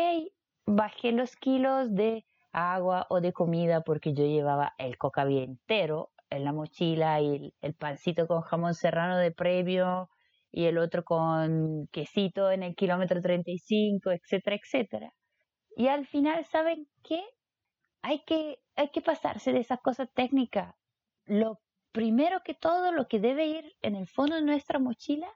bajé los kilos de agua o de comida porque yo llevaba el cocaví entero en la mochila y el, el pancito con jamón serrano de previo y el otro con quesito en el kilómetro 35, etcétera, etcétera. Y al final, ¿saben qué? Hay que, hay que pasarse de esas cosas técnicas. Lo primero que todo, lo que debe ir en el fondo de nuestra mochila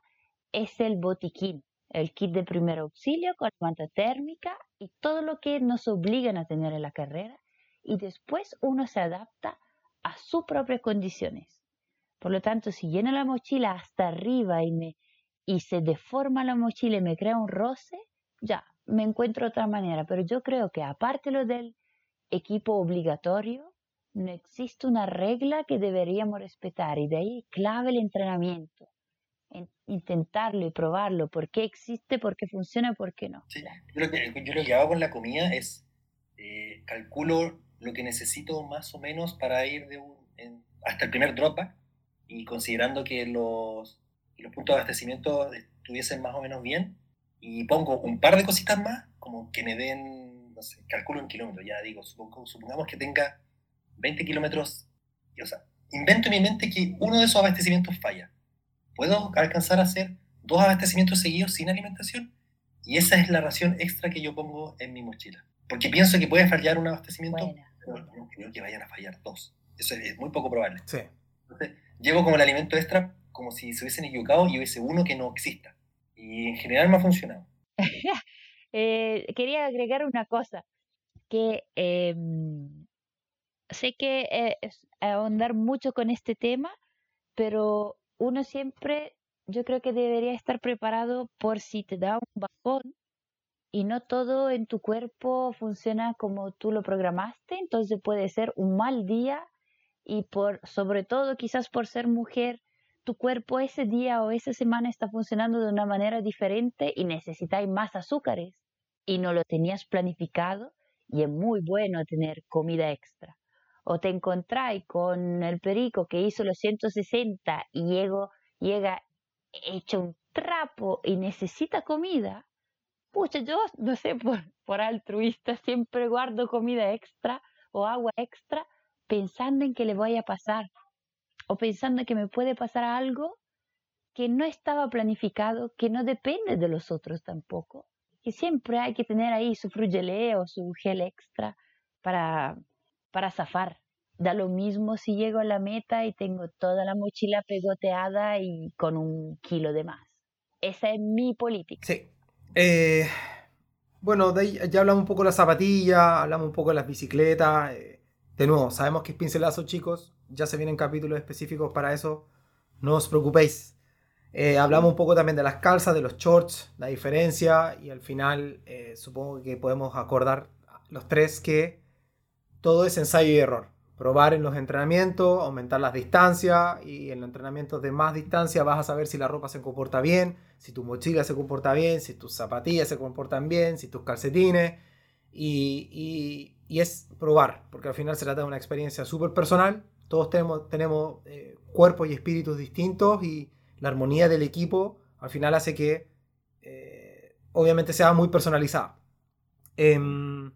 es el botiquín, el kit de primer auxilio con manta térmica y todo lo que nos obligan a tener en la carrera. Y después uno se adapta a sus propias condiciones. Por lo tanto, si lleno la mochila hasta arriba y, me, y se deforma la mochila y me crea un roce, ya, me encuentro otra manera. Pero yo creo que aparte lo del equipo obligatorio, no existe una regla que deberíamos respetar y de ahí clave el entrenamiento. En- intentarlo y probarlo, por qué existe, por qué funciona, por qué no. Sí, Yo, lo que, yo lo que hago con la comida es eh, calculo lo que necesito más o menos para ir de un, en- hasta el primer drop y considerando que los, que los puntos de abastecimiento estuviesen más o menos bien y pongo un par de cositas más como que me den, no sé, calculo en kilómetros, ya digo, supongamos que tenga 20 kilómetros, o sea, invento en mi mente que uno de esos abastecimientos falla. ¿Puedo alcanzar a hacer dos abastecimientos seguidos sin alimentación? Y esa es la ración extra que yo pongo en mi mochila. Porque pienso que puede fallar un abastecimiento, Buena. pero no creo que vayan a fallar dos. Eso es, muy poco probable. sí. Entonces, llevo como el alimento extra como si se hubiesen equivocado y hubiese uno que no exista. Y en general me ha funcionado. Eh, quería agregar una cosa, que em, sé que eh, es ahondar mucho con este tema, pero uno siempre, yo creo que debería estar preparado por si te da un bajón y no todo en tu cuerpo funciona como tú lo programaste, entonces puede ser un mal día y por, sobre todo quizás por ser mujer, tu cuerpo ese día o esa semana está funcionando de una manera diferente y necesitáis más azúcares y no lo tenías planificado y es muy bueno tener comida extra. O te encontráis con el perico que hizo los 160 y llego, llega hecho un trapo y necesita comida. Pucha, yo no sé, por, por altruista siempre guardo comida extra o agua extra pensando en que le vaya a pasar o pensando que me puede pasar algo que no estaba planificado, que no depende de los otros tampoco. Que siempre hay que tener ahí su frugelé o su gel extra para, para zafar. Da lo mismo si llego a la meta y tengo toda la mochila pegoteada y con un kilo de más. Esa es mi política. Sí. Eh, bueno, ya hablamos un poco de las zapatillas, hablamos un poco de las bicicletas. eh, de nuevo, sabemos que es pincelazo, chicos. Ya se vienen capítulos específicos para eso. no os preocupéis. Eh, hablamos un poco también de las calzas, de los shorts, la diferencia y al final supongo que podemos acordar los tres que todo es ensayo y error. Probar en los entrenamientos, aumentar las distancias y en los entrenamientos de más distancia vas a saber si la ropa se comporta bien, si tu mochila se comporta bien, si tus zapatillas se comportan bien, si tus calcetines y, es probar, porque al final se trata de una experiencia súper personal. Todos tenemos, tenemos eh, cuerpos y espíritus distintos y la armonía del equipo al final hace que eh, obviamente sea muy personalizada. Em,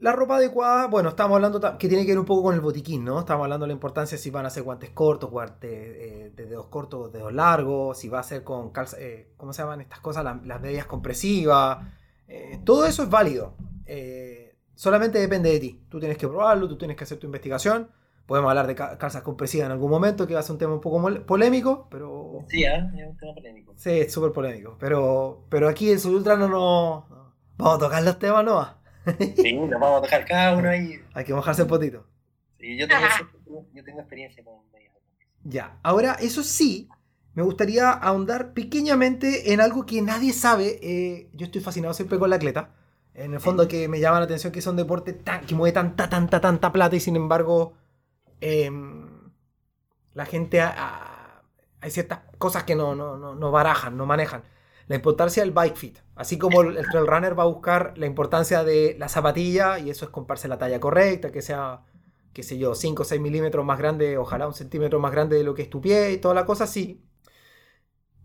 la ropa adecuada, bueno, estamos hablando que tiene que ver un poco con el botiquín, ¿no? Estamos hablando de la importancia si van a ser guantes cortos, guantes eh, de dedos cortos, dedos largos, si va a ser con calza, eh, ¿cómo se llaman estas cosas? las medias compresivas. Eh, todo eso es válido. solamente depende de ti. Tú tienes que probarlo, tú tienes que hacer tu investigación. Podemos hablar de calzas compresivas en algún momento, que va a ser un tema un poco polémico, pero... Sí, es un tema polémico. Sí, es súper polémico. Pero, pero aquí en Sub Ultra no nos... Vamos a tocar los temas, ¿no? Sí, nos vamos a tocar cada uno ahí. Hay que mojarse el potito. Sí, yo tengo, yo tengo experiencia con Ya, ahora, eso sí, me gustaría ahondar pequeñamente en algo que nadie sabe. Eh, yo estoy fascinado siempre con la atleta. En el fondo que me llama la atención que son deportes tan, que mueve tanta, tanta, tanta plata y sin embargo em, la gente hay ciertas cosas que no, no, no, no barajan, no manejan la importancia del bike fit. Así como el trail runner va a buscar la importancia de la zapatilla, y eso es comprarse la talla correcta, que sea, qué sé yo, 5 o 6 milímetros más grande, ojalá un centímetro más grande de lo que es tu pie y toda la cosa así.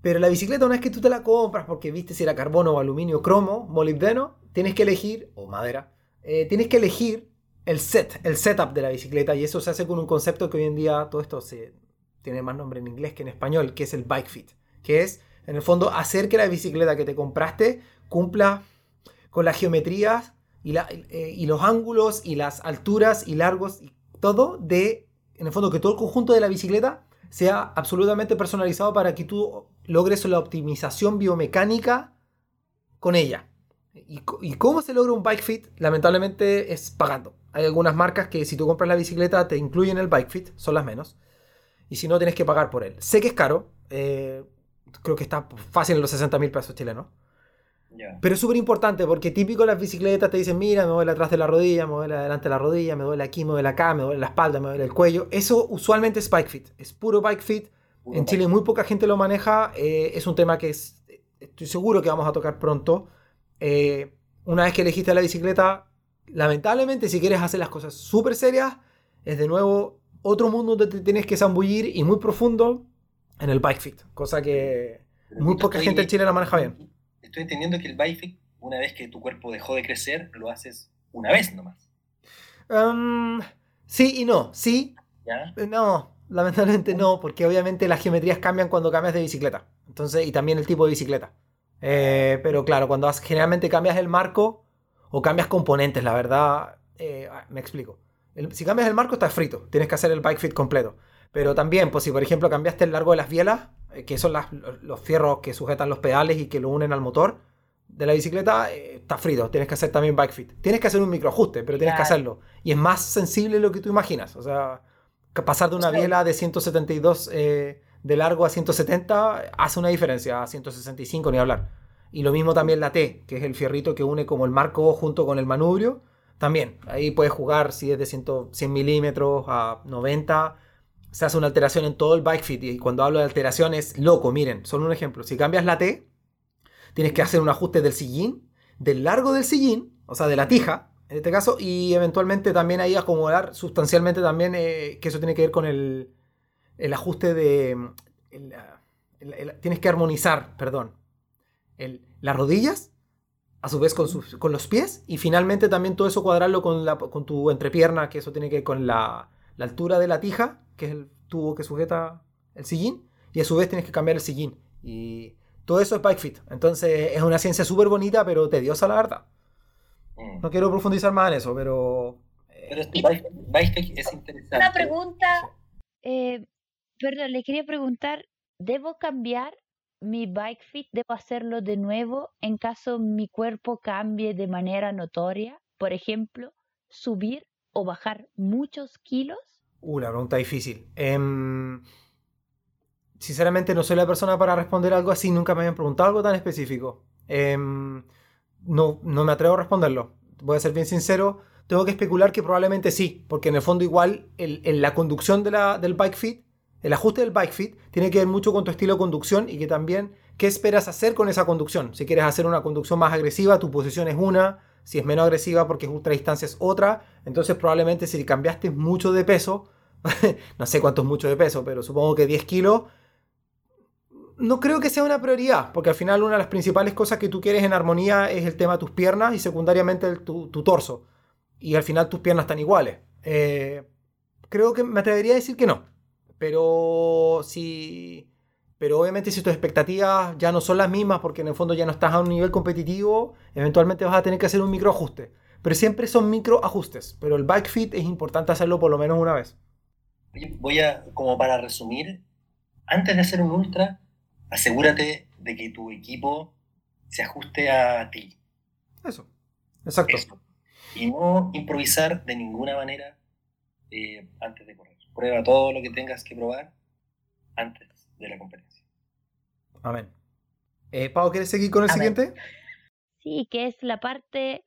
Pero la bicicleta, una vez que tú te la compras, porque viste si era carbono o aluminio, cromo, molibdeno, tienes que elegir, o madera, eh, tienes que elegir el set, el setup de la bicicleta, y eso se hace con un concepto que hoy en día todo esto se, tiene más nombre en inglés que en español, que es el bike fit, que es en el fondo, hacer que la bicicleta que te compraste cumpla con las geometrías y, eh, y los ángulos y las alturas y largos y todo de, en el fondo, que todo el conjunto de la bicicleta sea absolutamente personalizado para que tú logres la optimización biomecánica con ella. ¿Y, ¿Y, cómo se logra un bike fit? Lamentablemente es pagando. Hay algunas marcas que si tú compras la bicicleta te incluyen el bike fit, son las menos. Y si no, tienes que pagar por él. Sé que es caro. Eh, creo que está fácil en los 60 mil pesos chilenos. Pero es súper importante porque típico las bicicletas te dicen, mira, me duele atrás de la rodilla, me duele adelante de la rodilla, me duele aquí, me duele acá, me duele la espalda, me duele el cuello. Eso usualmente es bike fit, es puro bike fit. en Chile muy poca gente lo maneja, eh, es un tema que es, estoy seguro que vamos a tocar pronto. Eh, una vez que elegiste la bicicleta, lamentablemente si quieres hacer las cosas súper serias, es de nuevo otro mundo donde te tienes que zambullir y muy profundo en el bike fit, cosa que muy poca gente en Chile la maneja bien. Estoy entendiendo que el bike fit, una vez que tu cuerpo dejó de crecer, lo haces una vez nomás. Um, sí y no, sí. ¿Ya? Eh, no, lamentablemente no, porque obviamente las geometrías cambian cuando cambias de bicicleta. Entonces, y también el tipo de bicicleta. Eh, pero claro, cuando generalmente cambias el marco o cambias componentes, la verdad, eh, ah, me explico. si cambias el marco, estás frito. Tienes que hacer el bike fit completo. Pero también, pues si por ejemplo cambiaste el largo de las bielas, eh, que son los fierros que sujetan los pedales y que lo unen al motor de la bicicleta, eh, está frito. Tienes que hacer también bike fit. Tienes que hacer un microajuste, pero tienes que hacerlo. Y es más sensible de lo que tú imaginas. O sea, pasar de una biela de 172 eh, de largo a 170 hace una diferencia, a 165 ni hablar. Y lo mismo también la T, que es el fierrito que une como el marco junto con el manubrio. También, ahí puedes jugar si es de 100, 100 milímetros a 90 se hace una alteración en todo el bike fit. Y cuando hablo de alteración es loco, miren, solo un ejemplo. Si cambias la T, tienes que hacer un ajuste del sillín, del largo del sillín, o sea, de la tija, en este caso, y eventualmente también ahí acomodar sustancialmente también, eh, que eso tiene que ver con el, el ajuste de... tienes que armonizar, perdón, las rodillas, a su vez con, con, los pies, y finalmente también todo eso cuadrarlo con, la, con tu entrepierna, que eso tiene que ver con la, la altura de la tija, que es el tubo que sujeta el sillín, y a su vez tienes que cambiar el sillín. Y todo eso es bike fit. Entonces es una ciencia súper bonita, pero tediosa la verdad. Mm. No quiero profundizar más en eso, pero... Eh, pero este bike, fit es interesante. Una pregunta. Eh, perdón, le quería preguntar, ¿debo cambiar mi bike fit? ¿Debo hacerlo de nuevo en caso mi cuerpo cambie de manera notoria? Por ejemplo, subir o bajar muchos kilos? Uh, la pregunta difícil. Em, sinceramente no soy la persona para responder algo así, nunca me habían preguntado algo tan específico. Em, no, no me atrevo a responderlo. Voy a ser bien sincero, tengo que especular que probablemente sí, porque en el fondo igual en la conducción del bike fit, el ajuste del bike fit tiene que ver mucho con tu estilo de conducción y que también qué esperas hacer con esa conducción. Si quieres hacer una conducción más agresiva, tu posición es una, si es menos agresiva porque es ultra distancia es otra, entonces probablemente si cambiaste mucho de peso, no sé cuánto es mucho de peso, pero supongo que 10 kilos, no creo que sea una prioridad, porque al final una de las principales cosas que tú quieres en armonía es el tema de tus piernas y secundariamente tu, torso. Y al final tus piernas están iguales. Eh, creo que me atrevería a decir que no. Pero si... Pero obviamente si tus expectativas ya no son las mismas porque en el fondo ya no estás a un nivel competitivo, eventualmente vas a tener que hacer un microajuste. Pero siempre son microajustes. Pero el bike fit es importante hacerlo por lo menos una vez. Voy a, como para resumir, antes de hacer un ultra, asegúrate de que tu equipo se ajuste a ti. Eso, exacto. Y no improvisar de ninguna manera eh, antes de correr. Prueba todo lo que tengas que probar antes de la competencia. Amén. Eh, Pau, ¿quieres seguir con el siguiente? Sí, que es la parte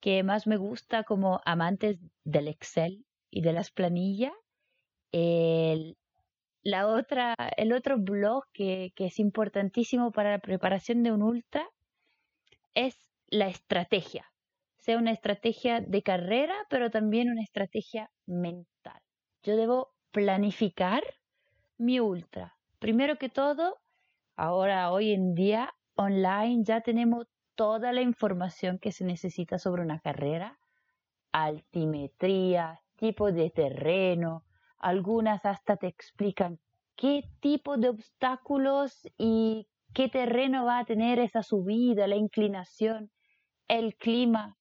que más me gusta como amantes del Excel y de las planillas. El, la otra, el otro blog que, que es importantísimo para la preparación de un ultra es la estrategia. Sea una estrategia de carrera, pero también una estrategia mental. Yo debo planificar mi ultra. Primero que todo, ahora, hoy en día, online ya tenemos toda la información que se necesita sobre una carrera, altimetría, tipo de terreno, algunas hasta te explican qué tipo de obstáculos y qué terreno va a tener esa subida, la inclinación, el clima.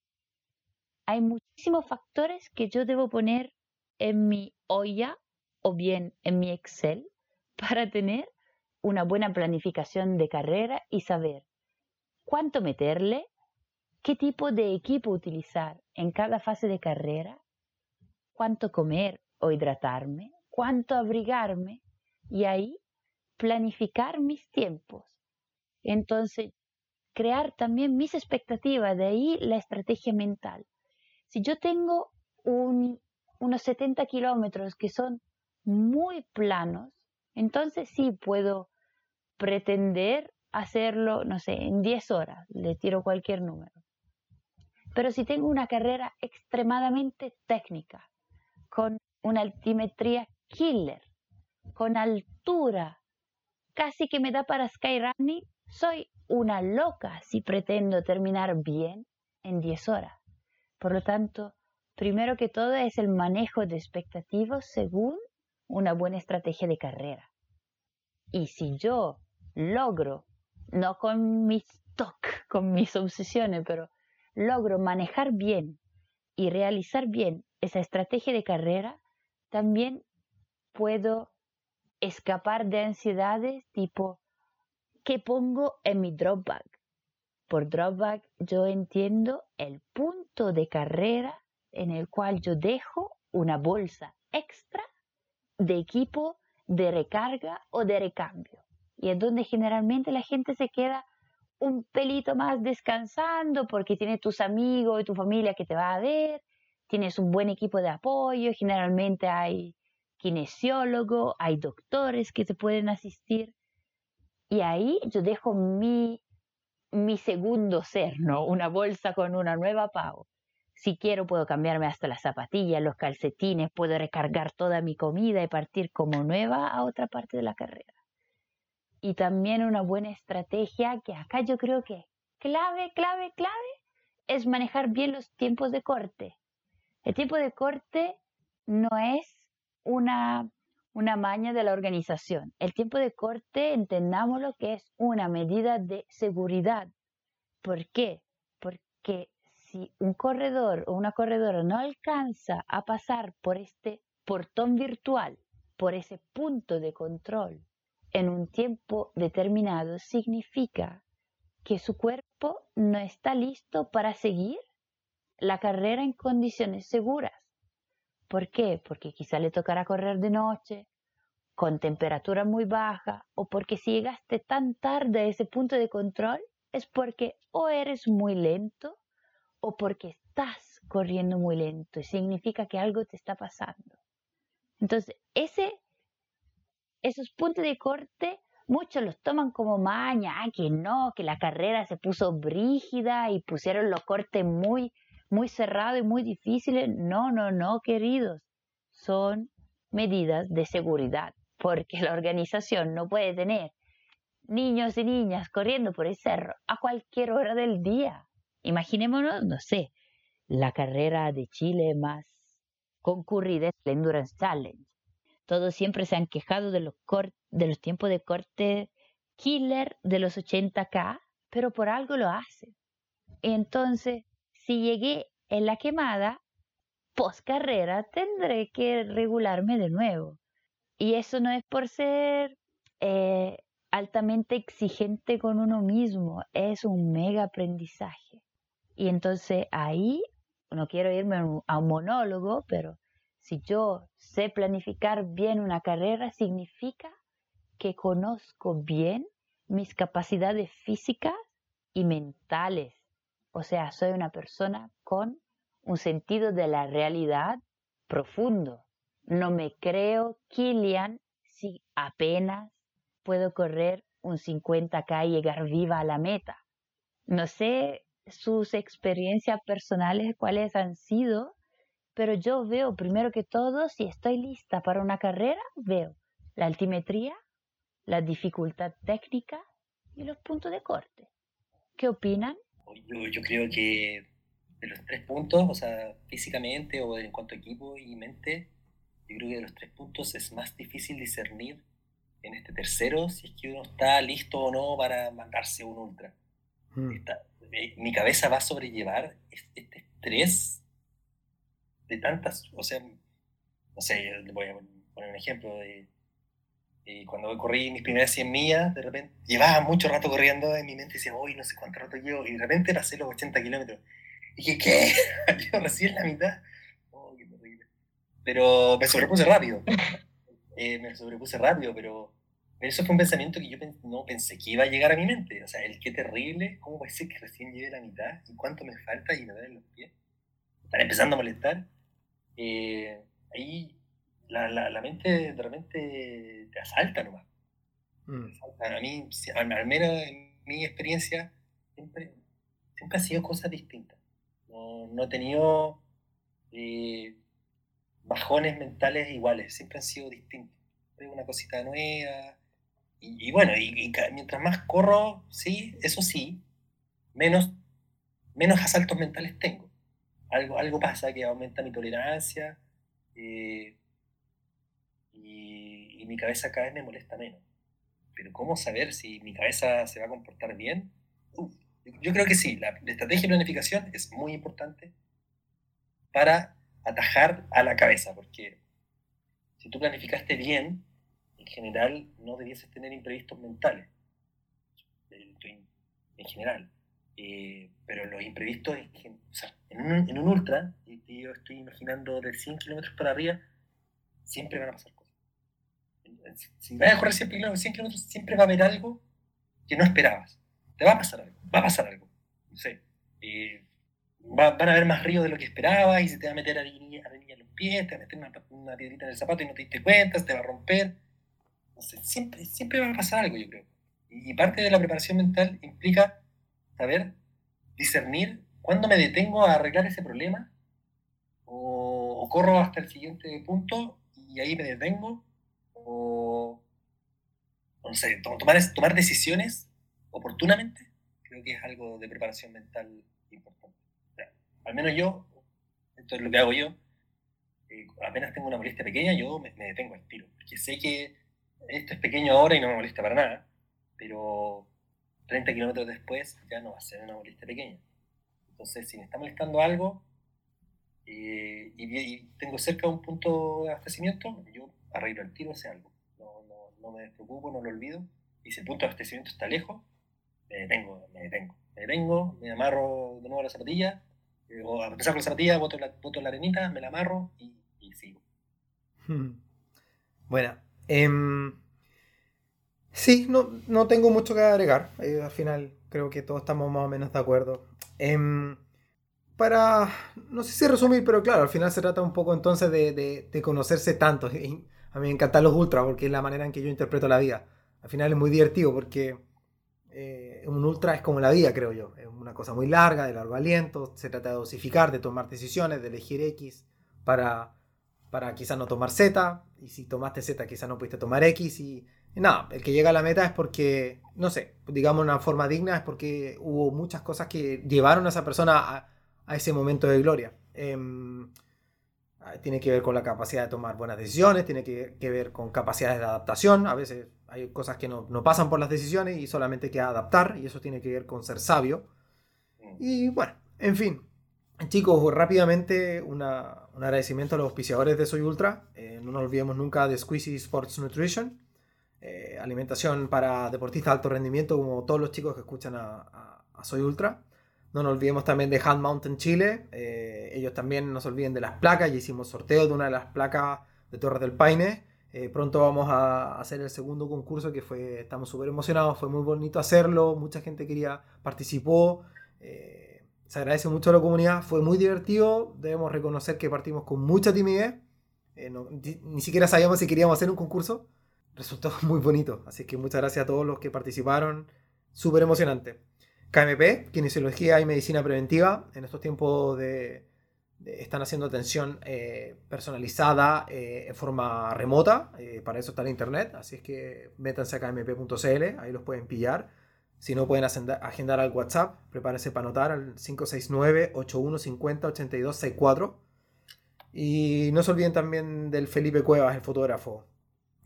Hay muchísimos factores que yo debo poner en mi olla o bien en mi Excel para tener una buena planificación de carrera y saber cuánto meterle, qué tipo de equipo utilizar en cada fase de carrera, cuánto comer o hidratarme, cuánto abrigarme y ahí planificar mis tiempos. Entonces, crear también mis expectativas, de ahí la estrategia mental. Si yo tengo unos 70 kilómetros que son muy planos, entonces sí puedo pretender hacerlo, no sé, en 10 horas, le tiro cualquier número. Pero si tengo una carrera extremadamente técnica, con una altimetría killer, con altura, casi que me da para skyrunning, soy una loca si pretendo terminar bien en 10 horas. Por lo tanto, primero que todo es el manejo de expectativas según una buena estrategia de carrera. Y si yo logro, no con mis TOC, con mis obsesiones, pero logro manejar bien y realizar bien esa estrategia de carrera, también puedo escapar de ansiedades tipo, ¿qué pongo en mi drop bag? Por drop bag yo entiendo el punto de carrera en el cual yo dejo una bolsa extra de equipo de recarga o de recambio. Y es donde generalmente la gente se queda un pelito más descansando porque tiene tus amigos y tu familia que te va a ver, tienes un buen equipo de apoyo, generalmente hay kinesiólogo, hay doctores que te pueden asistir. Y ahí yo dejo mi, mi segundo ser, ¿no? Una bolsa con una nueva pago. Si quiero puedo cambiarme hasta las zapatillas, los calcetines, puedo recargar toda mi comida y partir como nueva a otra parte de la carrera. Y también una buena estrategia que acá yo creo que clave, clave, clave es manejar bien los tiempos de corte. El tiempo de corte no es una, una maña de la organización. El tiempo de corte, entendámoslo que es una medida de seguridad. ¿Por qué? Porque si un corredor o una corredora no alcanza a pasar por este portón virtual, por ese punto de control en un tiempo determinado, significa que su cuerpo no está listo para seguir la carrera en condiciones seguras. ¿Por qué? Porque quizá le tocará correr de noche con temperatura muy baja o porque si llegaste tan tarde a ese punto de control es porque o eres muy lento o porque estás corriendo muy lento y significa que algo te está pasando. Entonces, ese, esos puntos de corte, muchos los toman como maña, ah, que no, que la carrera se puso brígida y pusieron los cortes muy, muy cerrados y muy difíciles. No, no, no, queridos, son medidas de seguridad, porque la organización no puede tener niños y niñas corriendo por el cerro a cualquier hora del día. Imaginémonos, no sé, la carrera de Chile más concurrida es el Endurance Challenge. Todos siempre se han quejado de los, tiempos de corte killer de los 80K, pero por algo lo hacen. Entonces, si llegué en la quemada, post carrera tendré que regularme de nuevo. Y eso no es por ser eh, altamente exigente con uno mismo, es un mega aprendizaje. Y entonces ahí, no quiero irme a un monólogo, pero si yo sé planificar bien una carrera, significa que conozco bien mis capacidades físicas y mentales. O sea, soy una persona con un sentido de la realidad profundo. No me creo Kilian si apenas puedo correr un 50K y llegar viva a la meta. No sé sus experiencias personales, cuáles han sido, pero yo veo primero que todo, si estoy lista para una carrera, veo la altimetría, la dificultad técnica y los puntos de corte. ¿Qué opinan? Yo, creo que de los tres puntos, o sea, físicamente o en cuanto a equipo y mente, yo creo que de los tres puntos es más difícil discernir en este tercero si es que uno está listo o no para mandarse un ultra. Hmm. Eh, mi cabeza va a sobrellevar este, estrés de tantas, o sea, no sé, voy a poner un ejemplo de, cuando corrí mis primeras 100 millas, de repente, llevaba mucho rato corriendo en mi mente decía, uy, no sé cuánto rato llevo, y de repente pasé los 80 kilómetros. Y dije, ¿qué? Yo recién la mitad. Oh, qué terrible. Pero me sobrepuse rápido. Eh, me sobrepuse rápido, pero eso fue un pensamiento que yo no pensé que iba a llegar a mi mente. O sea, el qué terrible, ¿cómo puede ser que recién lleve la mitad? ¿Y cuánto me falta? Y me duelen los pies. Están empezando a molestar. Eh, ahí la, la, mente de repente te asalta nomás. Mm. A mí, al, menos en mi experiencia, siempre, siempre ha sido cosas distintas. No, no he tenido eh, bajones mentales iguales, siempre han sido distintos. Una cosita nueva, y, bueno, y, mientras más corro, sí, eso sí, menos, menos asaltos mentales tengo. Algo, algo pasa que aumenta mi tolerancia eh, y, mi cabeza cada vez me molesta menos. Pero ¿cómo saber si mi cabeza se va a comportar bien? yo creo que sí, la, la estrategia de planificación es muy importante para atajar a la cabeza, porque si tú planificaste bien, en general no debieses tener imprevistos mentales, en general. Eh, pero los imprevistos, o sea, en, un, en un ultra, y yo estoy imaginando de 100 kilómetros para arriba, siempre van a pasar cosas. Si vas a correr 100 kilómetros, siempre va a haber algo que no esperabas. Te va a pasar algo, va a pasar algo. No sé. Eh, van a haber más ríos de lo que esperabas y se te va a meter a en los pies, te va a meter una, una piedrita en el zapato y no te diste cuenta, se te va a romper siempre, siempre va a pasar algo, yo creo. Y parte de la preparación mental implica saber discernir cuándo me detengo a arreglar ese problema o, corro hasta el siguiente punto y ahí me detengo o no sé, tomar, tomar decisiones oportunamente creo que es algo de preparación mental importante. al menos yo, esto es lo que hago yo, eh, apenas tengo una molestia pequeña, yo me, me detengo al tiro, porque sé que esto es pequeño ahora y no me molesta para nada, pero 30 kilómetros después ya no va a ser una molestia pequeña. Entonces, si me está molestando algo eh, y, tengo cerca un punto de abastecimiento, yo arreglo el tiro ese algo. No, no, no, me despreocupo, no lo olvido. Y si el punto de abastecimiento está lejos, me detengo, me detengo. Me detengo, me amarro de nuevo la zapatilla, eh, o a empezar con la zapatilla, boto la, boto la arenita, me la amarro y, sigo. Bueno, Em, sí, no, no tengo mucho que agregar. Eh, al final creo que todos estamos más o menos de acuerdo. Em, para, no sé si resumir, pero claro, al final se trata un poco entonces de, de, conocerse tanto. A mí me encantan los ultras porque es la manera en que yo interpreto la vida. Al final es muy divertido porque eh, un ultra es como la vida, creo yo. Es una cosa muy larga, de largo aliento. Se trata de dosificar, de tomar decisiones, de elegir X para, para quizás no tomar Z. Y si tomaste Z, quizás no pudiste tomar X. Y, nada, el que llega a la meta es porque, no sé, digamos una forma digna, es porque hubo muchas cosas que llevaron a esa persona a, a ese momento de gloria. Em, tiene que ver con la capacidad de tomar buenas decisiones, tiene que, que, ver con capacidades de adaptación. A veces hay cosas que no, no, pasan por las decisiones y solamente hay que adaptar, y eso tiene que ver con ser sabio. Y bueno, en fin. Chicos, rápidamente una, un agradecimiento a los auspiciadores de Soy Ultra. Eh, no nos olvidemos nunca de Squeezy Sports Nutrition. Eh, alimentación para deportistas de alto rendimiento, como todos los chicos que escuchan a, a, Soy Ultra. No nos olvidemos también de Hand Mountain Chile. Eh, ellos también no se olviden de las placas. Ya hicimos sorteo de una de las placas de Torres del Paine. pronto vamos a hacer el segundo concurso que fue, estamos súper emocionados, fue muy bonito hacerlo, mucha gente quería, participó. Eh, se agradece mucho a la comunidad, fue muy divertido, debemos reconocer que partimos con mucha timidez, eh, ni, siquiera sabíamos si queríamos hacer un concurso, resultó muy bonito, así que muchas gracias a todos los que participaron, súper emocionante. KMP, Kinesiología y Medicina Preventiva, en estos tiempos de, están haciendo atención eh, personalizada en forma remota, para eso está el internet, así es que métanse a kmp.cl, ahí los pueden pillar si no, pueden agendar al WhatsApp. Prepárense para anotar al 569-8150-8264. Y no se olviden también del Felipe Cuevas, el fotógrafo,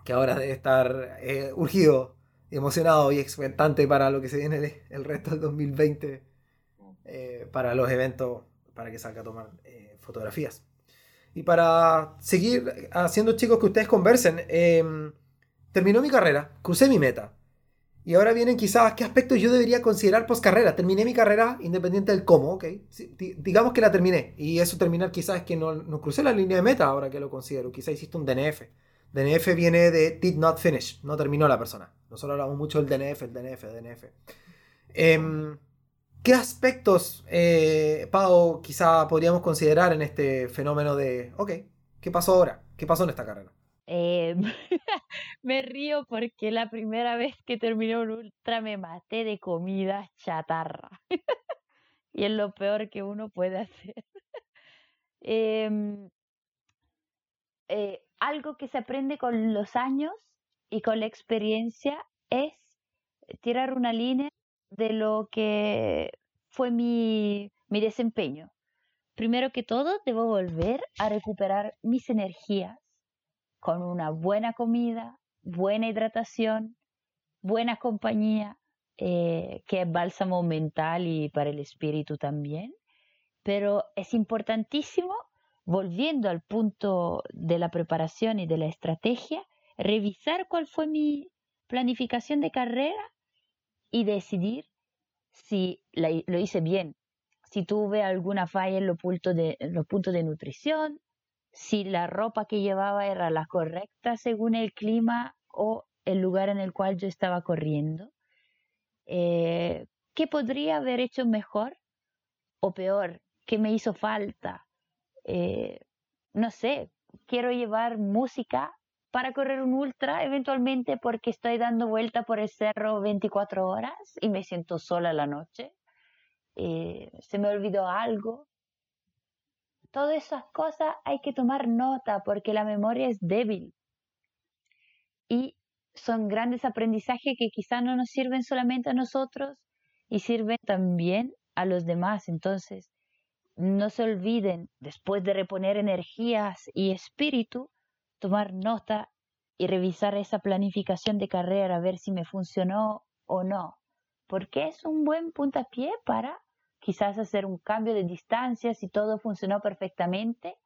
que ahora debe estar eh, urgido, emocionado y expectante para lo que se viene el, resto del 2020 eh, para los eventos, para que salga a tomar eh, fotografías. Y para seguir haciendo, chicos, que ustedes conversen, em, terminó mi carrera, crucé mi meta y ahora vienen quizás qué aspectos yo debería considerar post carrera. Terminé mi carrera independiente del cómo, ¿ok? digamos que la terminé. Y eso terminar quizás es que no, no, crucé la línea de meta ahora que lo considero. Quizás hiciste un DNF. DNF viene de did not finish. No terminó la persona. Nosotros hablamos mucho del DNF, el DNF, el DNF. Em, ¿Qué aspectos, eh, Pau, quizá podríamos considerar en este fenómeno de, ok, ¿qué pasó ahora? ¿Qué pasó en esta carrera? Eh, me río porque la primera vez que terminé un ultra me maté de comida chatarra. y es lo peor que uno puede hacer. Em, eh, algo que se aprende con los años y con la experiencia es tirar una línea de lo que fue mi, mi desempeño. Primero que todo, debo volver a recuperar mis energías con una buena comida, buena hidratación, buena compañía, eh, que es bálsamo mental y para el espíritu también. Pero es importantísimo, volviendo al punto de la preparación y de la estrategia, revisar cuál fue mi planificación de carrera y decidir si lo hice bien, si tuve alguna falla en los puntos de, los puntos de nutrición, si la ropa que llevaba era la correcta según el clima o el lugar en el cual yo estaba corriendo. Eh, ¿Qué podría haber hecho mejor o peor? ¿Qué me hizo falta? Eh, no sé, quiero llevar música para correr un ultra eventualmente porque estoy dando vuelta por el cerro 24 horas y me siento sola la noche. Eh, se me olvidó algo, todas esas cosas hay que tomar nota porque la memoria es débil. Y son grandes aprendizajes que quizás no nos sirven solamente a nosotros y sirven también a los demás. Entonces, no se olviden, después de reponer energías y espíritu, tomar nota y revisar esa planificación de carrera, a ver si me funcionó o no, porque es un buen puntapié para quizás hacer un cambio de distancia si todo funcionó perfectamente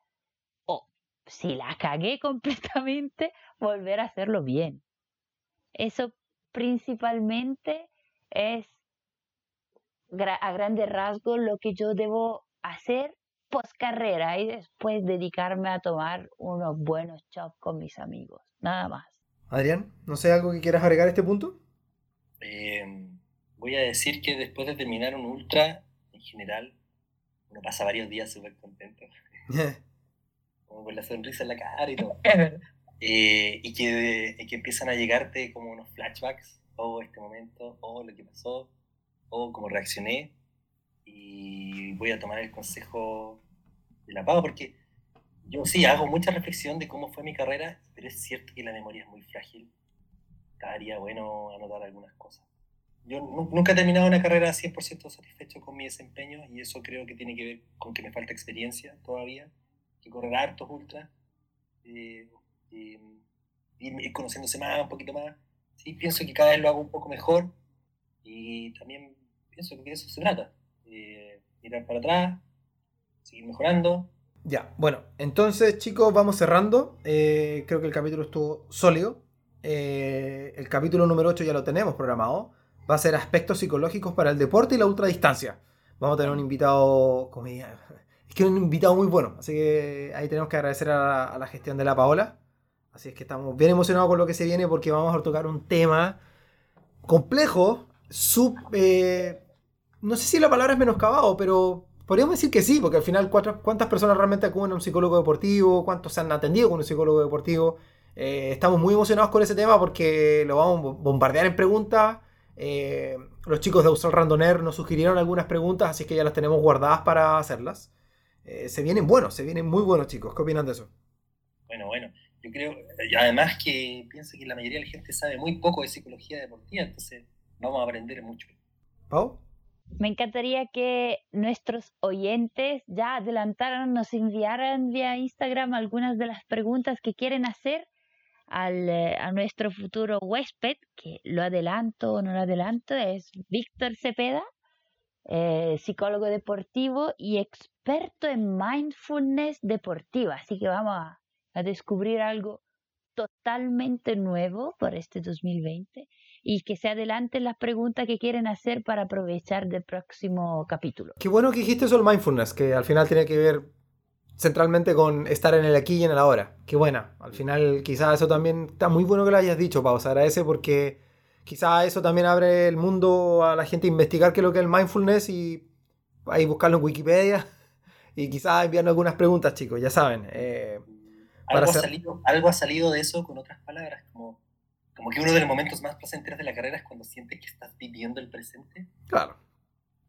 o si la cagué completamente, volver a hacerlo bien. Eso principalmente es a grandes rasgos lo que yo debo hacer post carrera y después dedicarme a tomar unos buenos chops con mis amigos, nada más. Adrián, no sé, algo que quieras agregar a este punto. Eh, voy a decir que después de terminar un ultra, en general, uno pasa varios días súper contento, como con la sonrisa en la cara y todo. Eh, y, que, y que empiezan a llegarte como unos flashbacks, o este momento, o lo que pasó, o cómo reaccioné. Y voy a tomar el consejo de la Pau, porque yo sí hago mucha reflexión de cómo fue mi carrera, pero es cierto que la memoria es muy frágil. Estaría bueno anotar algunas cosas. Yo nu- nunca he terminado una carrera 100% satisfecho con mi desempeño y eso creo que tiene que ver con que me falta experiencia todavía, que correr hartos ultras, eh, eh, ir, ir conociéndose más, un poquito más. Sí, pienso que cada vez lo hago un poco mejor y también pienso que de eso se trata. Eh, mirar para atrás, seguir mejorando. Ya, bueno, entonces chicos, vamos cerrando. Eh, creo que el capítulo estuvo sólido. Eh, el capítulo número 8 ya lo tenemos programado. Va a ser aspectos psicológicos para el deporte y la ultradistancia. Vamos a tener un invitado, es que un invitado muy bueno. Así que ahí tenemos que agradecer a la, a la gestión de la Paola. Así es que estamos bien emocionados con lo que se viene porque vamos a tocar un tema complejo, sub, eh, no sé si la palabra es menoscabado, pero podríamos decir que sí, porque al final cuántas personas realmente acuden a un psicólogo deportivo, cuántos se han atendido con un psicólogo deportivo. Eh, estamos muy emocionados con ese tema porque lo vamos a bo- bombardear en preguntas. Eh, los chicos de Austral Randoner nos sugirieron algunas preguntas, así que ya las tenemos guardadas para hacerlas. Eh, se vienen buenos, se vienen muy buenos chicos. ¿Qué opinan de eso? Bueno, bueno, yo creo, además que pienso que la mayoría de la gente sabe muy poco de psicología deportiva, entonces vamos a aprender mucho. ¿Pau? Me encantaría que nuestros oyentes ya adelantaran, nos enviaran vía Instagram algunas de las preguntas que quieren hacer al, eh, a nuestro futuro huésped, que lo adelanto o no lo adelanto, es Víctor Cepeda, eh, psicólogo deportivo y experto en mindfulness deportiva. Así que vamos a, a descubrir algo totalmente nuevo por este 2020 y que se adelanten las preguntas que quieren hacer para aprovechar del próximo capítulo. Qué bueno que dijiste eso el mindfulness, que al final tiene que ver centralmente con estar en el aquí y en el ahora. Qué buena. Al final quizás eso también está muy bueno que lo hayas dicho, Pau. Se agradece porque quizás eso también abre el mundo a la gente a investigar qué es lo que es el mindfulness y ahí buscarlo en Wikipedia y quizás enviarnos algunas preguntas, chicos, ya saben. Eh, Para Algo ha, salido, algo ha salido de eso con otras palabras, como, como que uno de los momentos más placenteros de la carrera es cuando sientes que estás viviendo el presente. claro,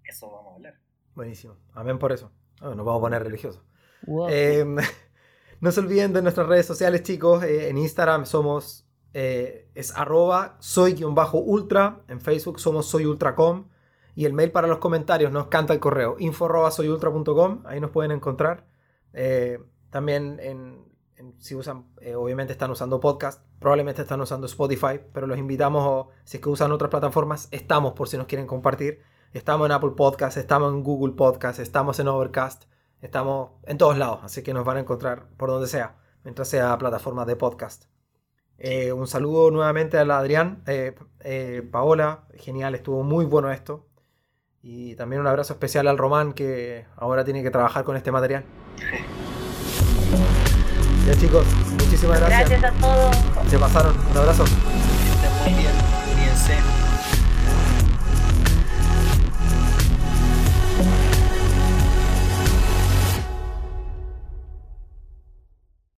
Eso vamos a hablar. buenísimo. Amén por eso. Ah, nos vamos a poner religiosos. Wow. Eh, no se olviden de nuestras redes sociales, chicos. Eh, en Instagram somos eh, es arroba soy-ultra. En Facebook somos soyultracom. Y el mail para los comentarios nos canta el correo info arroba soyultra.com. Ahí nos pueden encontrar. Eh, también en, en- si usan, eh, obviamente están usando podcast, probablemente están usando Spotify, pero los invitamos, o si es que usan otras plataformas, estamos por si nos quieren compartir. Estamos en Apple Podcast, estamos en Google Podcast, estamos en Overcast. Estamos en todos lados, así que nos van a encontrar por donde sea, mientras sea plataforma de podcast. Eh, un saludo nuevamente a la Adrián, eh, eh, Paola, genial, estuvo muy bueno esto. Y también un abrazo especial al Román que ahora tiene que trabajar con este material. Ya chicos, muchísimas gracias. Gracias a todos. Se pasaron, un abrazo.